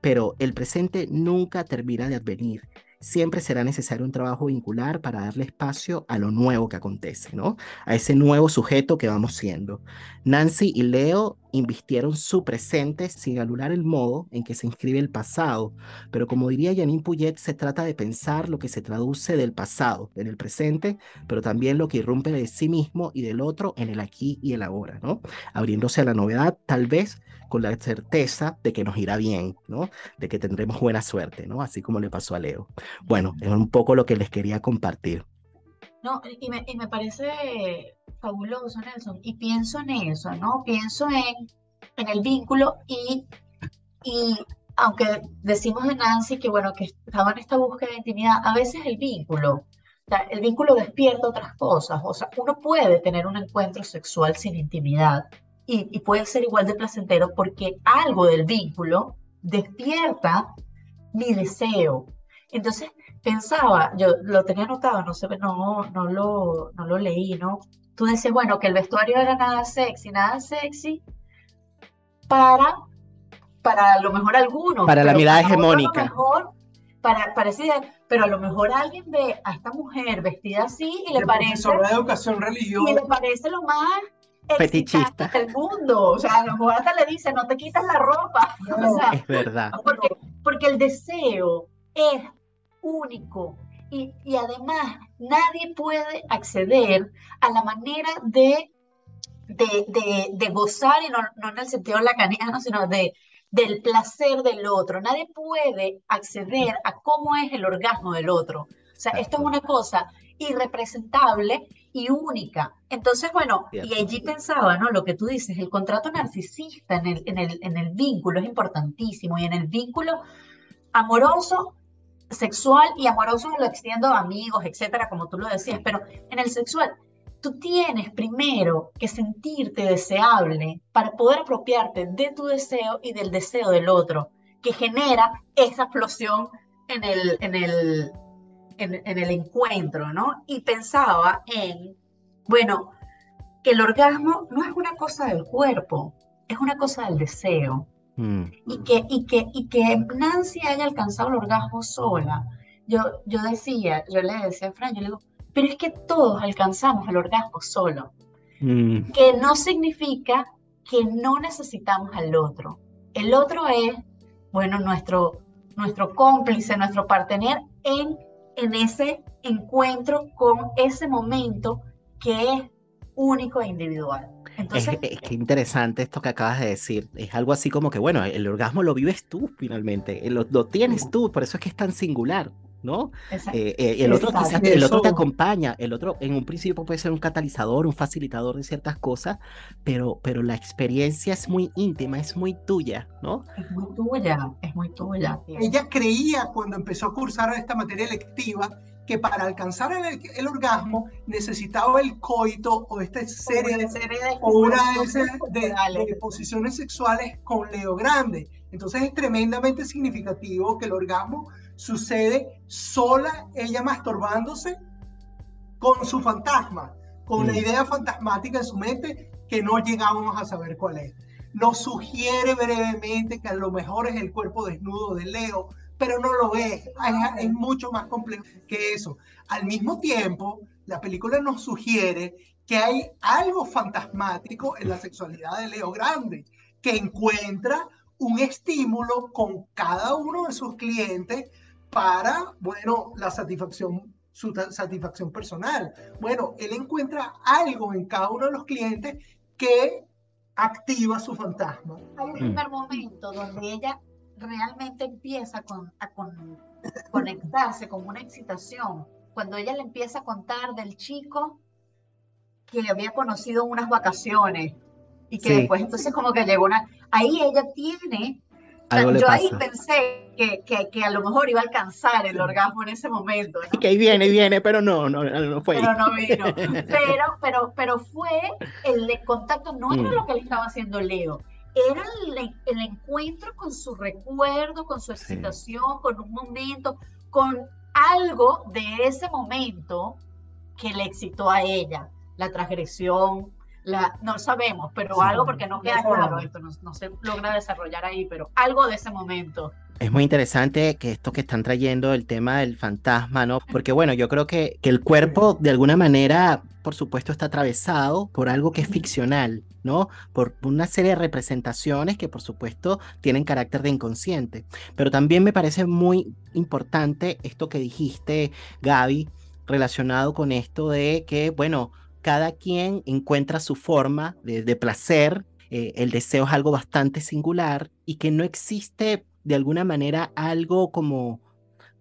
Pero el presente nunca termina de advenir siempre será necesario un trabajo vincular para darle espacio a lo nuevo que acontece, ¿no? A ese nuevo sujeto que vamos siendo. Nancy y Leo invistieron su presente sin anular el modo en que se inscribe el pasado, pero como diría Janine Puyet, se trata de pensar lo que se traduce del pasado en el presente, pero también lo que irrumpe de sí mismo y del otro en el aquí y el ahora, ¿no? Abriéndose a la novedad, tal vez con la certeza de que nos irá bien, ¿no? De que tendremos buena suerte, ¿no? Así como le pasó a Leo. Bueno, es un poco lo que les quería compartir. No, y me, y me parece fabuloso, Nelson, y pienso en eso, ¿no? Pienso en, en el vínculo y, y aunque decimos de Nancy que, bueno, que estaba en esta búsqueda de intimidad, a veces el vínculo, o sea, el vínculo despierta otras cosas, o sea, uno puede tener un encuentro sexual sin intimidad, y, puede ser igual de placentero porque algo del vínculo despierta mi deseo. Entonces pensaba, yo lo tenía anotado, no sé, no, no, lo, no lo leí, ¿no? Tú decías, bueno, que el vestuario era nada sexy, nada sexy para, para a lo mejor algunos. Para la mirada hegemónica. Mejor, para, para pero a lo mejor alguien ve a esta mujer vestida así y le parece... Sobre educación religiosa. Y le parece lo más fetichista del mundo. O sea, a lo mejor hasta le dice, no te quitas la ropa. es verdad. Porque, porque el deseo es único y, y además nadie puede acceder a la manera de, de, de, gozar, y no, no, en el sentido lacaniano, sino de, del placer del otro. Nadie puede acceder a cómo es el orgasmo del otro. O sea, esto es una cosa irrepresentable y única. Entonces, bueno, y allí pensaba, ¿no? Lo que tú dices, el contrato narcisista en el, en el, en el vínculo es importantísimo y en el vínculo amoroso, sexual y amoroso lo extiendo a amigos, etcétera, como tú lo decías, pero en el sexual, tú tienes primero que sentirte deseable para poder apropiarte de tu deseo y del deseo del otro, que genera esa explosión en el, en el, en, el encuentro, ¿no? Y pensaba en, bueno, que el orgasmo no es una cosa del cuerpo, es una cosa del deseo. Mm. Y, que, y, que, y que Nancy haya alcanzado el orgasmo sola. Yo, yo decía, yo le decía a Fran, yo le digo, pero es que todos alcanzamos el orgasmo solo. Mm. Que no significa que no necesitamos al otro. El otro es, bueno, nuestro, nuestro cómplice, nuestro partener en en ese encuentro con ese momento que es único e individual. Entonces, es, que interesante esto que acabas de decir. Es algo así como que, bueno, el orgasmo lo vives tú finalmente, lo, lo tienes tú, por eso es que es tan singular. ¿No? Eh, eh, el otro quizás, el otro te acompaña, el otro en un principio puede ser un catalizador, un facilitador de ciertas cosas, pero, pero la experiencia es muy íntima, es muy tuya, ¿no? Es muy tuya, es muy tuya. Ella creía cuando empezó a cursar esta materia electiva que para alcanzar el, orgasmo necesitaba el coito o esta serie, de, o una de, de, posiciones sexuales con Leo Grande. Entonces es tremendamente significativo que el orgasmo sucede sola, ella masturbándose con su fantasma, con una mm. idea fantasmática en su mente que no llegábamos a saber cuál es. Nos sugiere brevemente que a lo mejor es el cuerpo desnudo de Leo, pero no lo es. Es, mucho más complejo que eso. Al mismo tiempo, la película nos sugiere que hay algo fantasmático en la sexualidad de Leo Grande, que encuentra un estímulo con cada uno de sus clientes para, bueno, la satisfacción, su satisfacción personal. Bueno, él encuentra algo en cada uno de los clientes que activa su fantasma. Hay un primer momento donde ella realmente empieza con, a conectarse con una excitación, cuando ella le empieza a contar del chico que había conocido en unas vacaciones y que después entonces como que llegó una... Ahí ella tiene yo ahí pensé que, que, que, a lo mejor iba a alcanzar el orgasmo en ese momento. ¿no? Que ahí viene, viene, pero no, no, no fue. Pero no vino. Pero, pero, pero fue el contacto, no era mm. lo que le estaba haciendo Leo, era el, el, encuentro con su recuerdo, con su excitación, con un momento, con algo de ese momento que le excitó a ella, la transgresión, no sabemos, pero algo porque no queda claro esto, no, se logra desarrollar ahí, pero algo de ese momento. Es muy interesante que esto que están trayendo el tema del fantasma, ¿no? Porque bueno, yo creo que, que el cuerpo de alguna manera, por supuesto, está atravesado por algo que es ficcional, ¿no? Por una serie de representaciones que por supuesto tienen carácter de inconsciente. Pero también me parece muy importante esto que dijiste, Gaby, relacionado con esto de que, bueno, cada quien encuentra su forma de, placer, eh, el deseo es algo bastante singular y que no existe de alguna manera algo como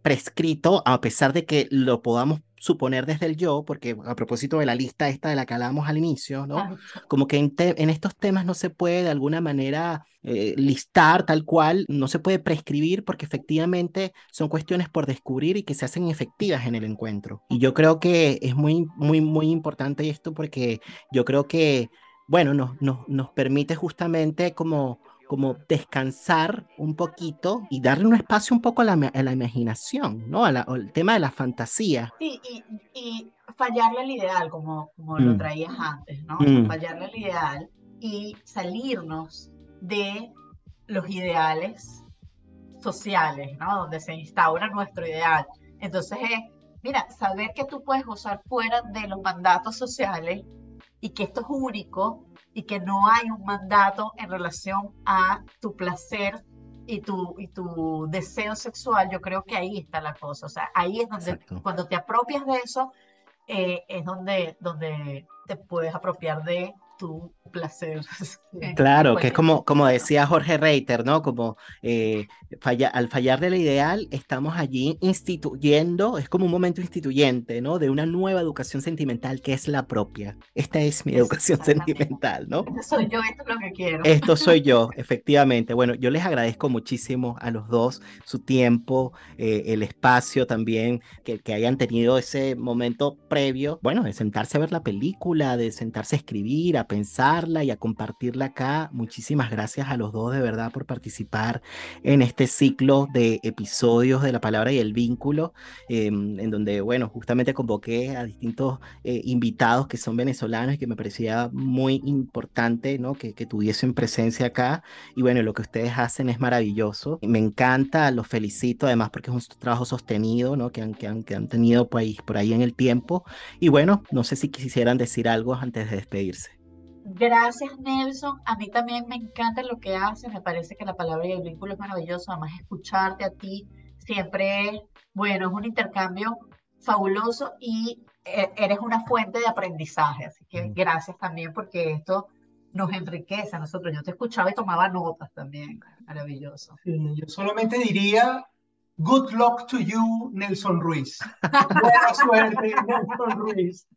prescrito, a pesar de que lo podamos suponer desde el yo, porque a propósito de la lista esta de la que hablábamos al inicio, ¿no? Como que en, estos temas no se puede de alguna manera eh, listar tal cual, no se puede prescribir porque efectivamente son cuestiones por descubrir y que se hacen efectivas en el encuentro. Y yo creo que es muy, muy, muy importante esto porque yo creo que, bueno, nos, nos, nos permite justamente como como descansar un poquito y darle un espacio un poco a la, la imaginación, ¿no? al tema de la fantasía. Sí, y, y fallarle al ideal, como, como lo mm. traías antes, ¿no? Mm. Fallarle al ideal y salirnos de los ideales sociales, ¿no? Donde se instaura nuestro ideal. Entonces, mira, saber que tú puedes gozar fuera de los mandatos sociales y que esto es único y que no hay un mandato en relación a tu placer y tu, y tu deseo sexual, yo creo que ahí está la cosa. O sea, ahí es donde cuando te apropias de eso, eh, es donde, donde te puedes apropiar de tu placer. Claro, que es como, como decía Jorge Reiter, ¿no? Como eh, falla, al fallar del ideal, estamos allí instituyendo, es como un momento instituyente, ¿no? De una nueva educación sentimental que es la propia. Esta es mi educación sentimental, ¿no? Esto soy yo, esto es lo que quiero. Esto soy yo, efectivamente. Bueno, yo les agradezco muchísimo a los dos su tiempo, eh, el espacio también, que, que hayan tenido ese momento previo, bueno, de sentarse a ver la película, de sentarse a escribir, a pensarla y a compartirla acá. Muchísimas gracias a los dos de verdad por participar en este ciclo de episodios de la palabra y el vínculo, em, en donde, bueno, justamente convoqué a distintos eh, invitados que son venezolanos y que me parecía muy importante, ¿no? Que, que tuviesen presencia acá. Y bueno, lo que ustedes hacen es maravilloso. Me encanta, los felicito además porque es un trabajo sostenido, ¿no? Que han, que han, que han tenido pues, por ahí en el tiempo. Y bueno, no sé si quisieran decir algo antes de despedirse. Gracias, Nelson. A mí también me encanta lo que haces. Me parece que la palabra y el vínculo es maravilloso. Además, escucharte a ti siempre, bueno, es un intercambio fabuloso y eh, eres una fuente de aprendizaje. Así que gracias también porque esto nos enriquece a nosotros. Yo te escuchaba y tomaba notas también. Maravilloso. yo solamente diría, good luck to you, Nelson Ruiz. Buena suerte, Nelson Ruiz.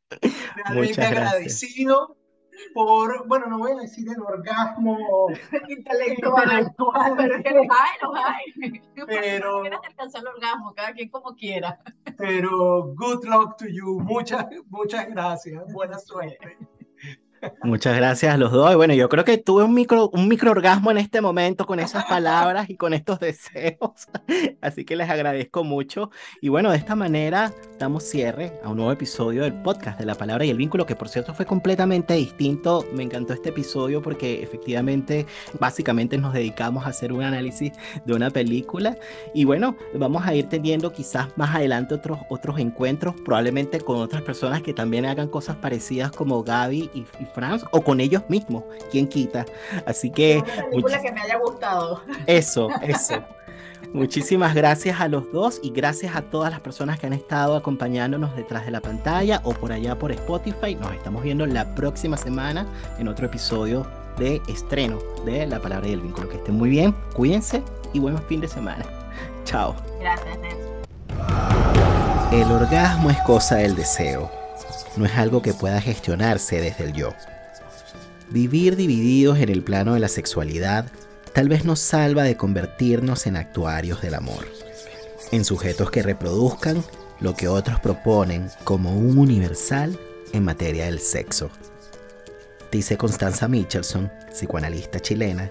Realmente agradecido por, bueno, no voy a decir el orgasmo intelectual, pero es que los hay, los hay. Pero, alcanzar el orgasmo, cada quien como quiera. Pero good luck to you, muchas, muchas gracias, buena suerte. Muchas gracias a los dos. bueno, yo creo que tuve un micro, un microorgasmo en este momento con esas palabras y con estos deseos. Así que les agradezco mucho. Y bueno, de esta manera damos cierre a un nuevo episodio del podcast de la palabra y el vínculo, que por cierto fue completamente distinto. Me encantó este episodio porque efectivamente, básicamente nos dedicamos a hacer un análisis de una película. Y bueno, vamos a ir teniendo quizás más adelante otros, otros encuentros, probablemente con otras personas que también hagan cosas parecidas como Gaby y, y France o con ellos mismos, quien quita. Así que... Una que me haya gustado. Eso, eso. Muchísimas gracias a los dos y gracias a todas las personas que han estado acompañándonos detrás de la pantalla o por allá por Spotify. Nos estamos viendo la próxima semana en otro episodio de estreno de La Palabra y el Vínculo. Que estén muy bien, cuídense y buen fin de semana. Chao. Gracias, El orgasmo es cosa del deseo no es algo que pueda gestionarse desde el yo. Vivir divididos en el plano de la sexualidad tal vez nos salva de convertirnos en actuarios del amor, en sujetos que reproduzcan lo que otros proponen como un universal en materia del sexo. Dice Constanza Michelson, psicoanalista chilena,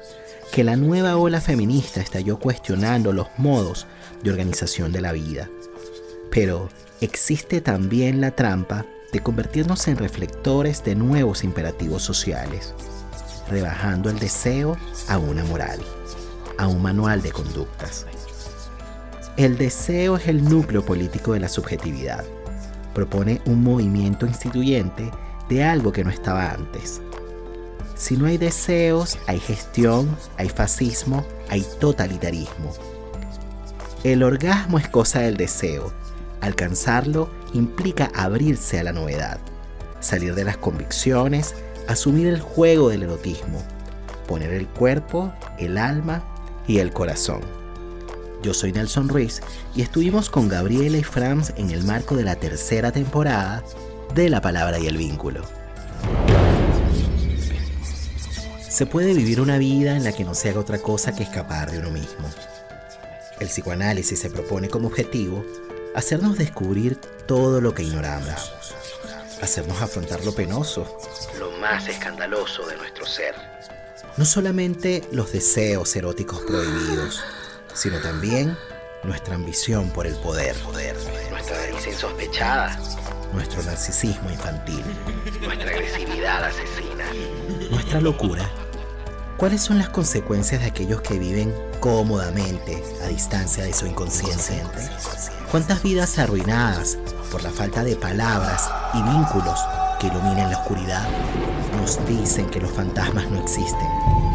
que la nueva ola feminista estalló cuestionando los modos de organización de la vida. Pero existe también la trampa de convertirnos en reflectores de nuevos imperativos sociales, rebajando el deseo a una moral, a un manual de conductas. El deseo es el núcleo político de la subjetividad. Propone un movimiento instituyente de algo que no estaba antes. Si no hay deseos, hay gestión, hay fascismo, hay totalitarismo. El orgasmo es cosa del deseo. Alcanzarlo implica abrirse a la novedad, salir de las convicciones, asumir el juego del erotismo, poner el cuerpo, el alma y el corazón. Yo soy Nelson Ruiz y estuvimos con Gabriela y Franz en el marco de la tercera temporada de La Palabra y el Vínculo. Se puede vivir una vida en la que no se haga otra cosa que escapar de uno mismo. El psicoanálisis se propone como objetivo hacernos descubrir todo lo que ignoramos, hacernos afrontar lo penoso, lo más escandaloso de nuestro ser. No solamente los deseos eróticos prohibidos, sino también nuestra ambición por el poder, poder nuestra nariz insospechada, nuestro narcisismo infantil, nuestra agresividad asesina, nuestra locura. ¿Cuáles son las consecuencias de aquellos que viven cómodamente a distancia de su inconsciente? ¿Cuántas vidas arruinadas por la falta de palabras y vínculos que iluminen la oscuridad? Nos dicen que los fantasmas no existen,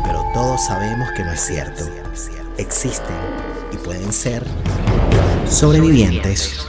pero todos sabemos que no es cierto. Existen y pueden ser sobrevivientes.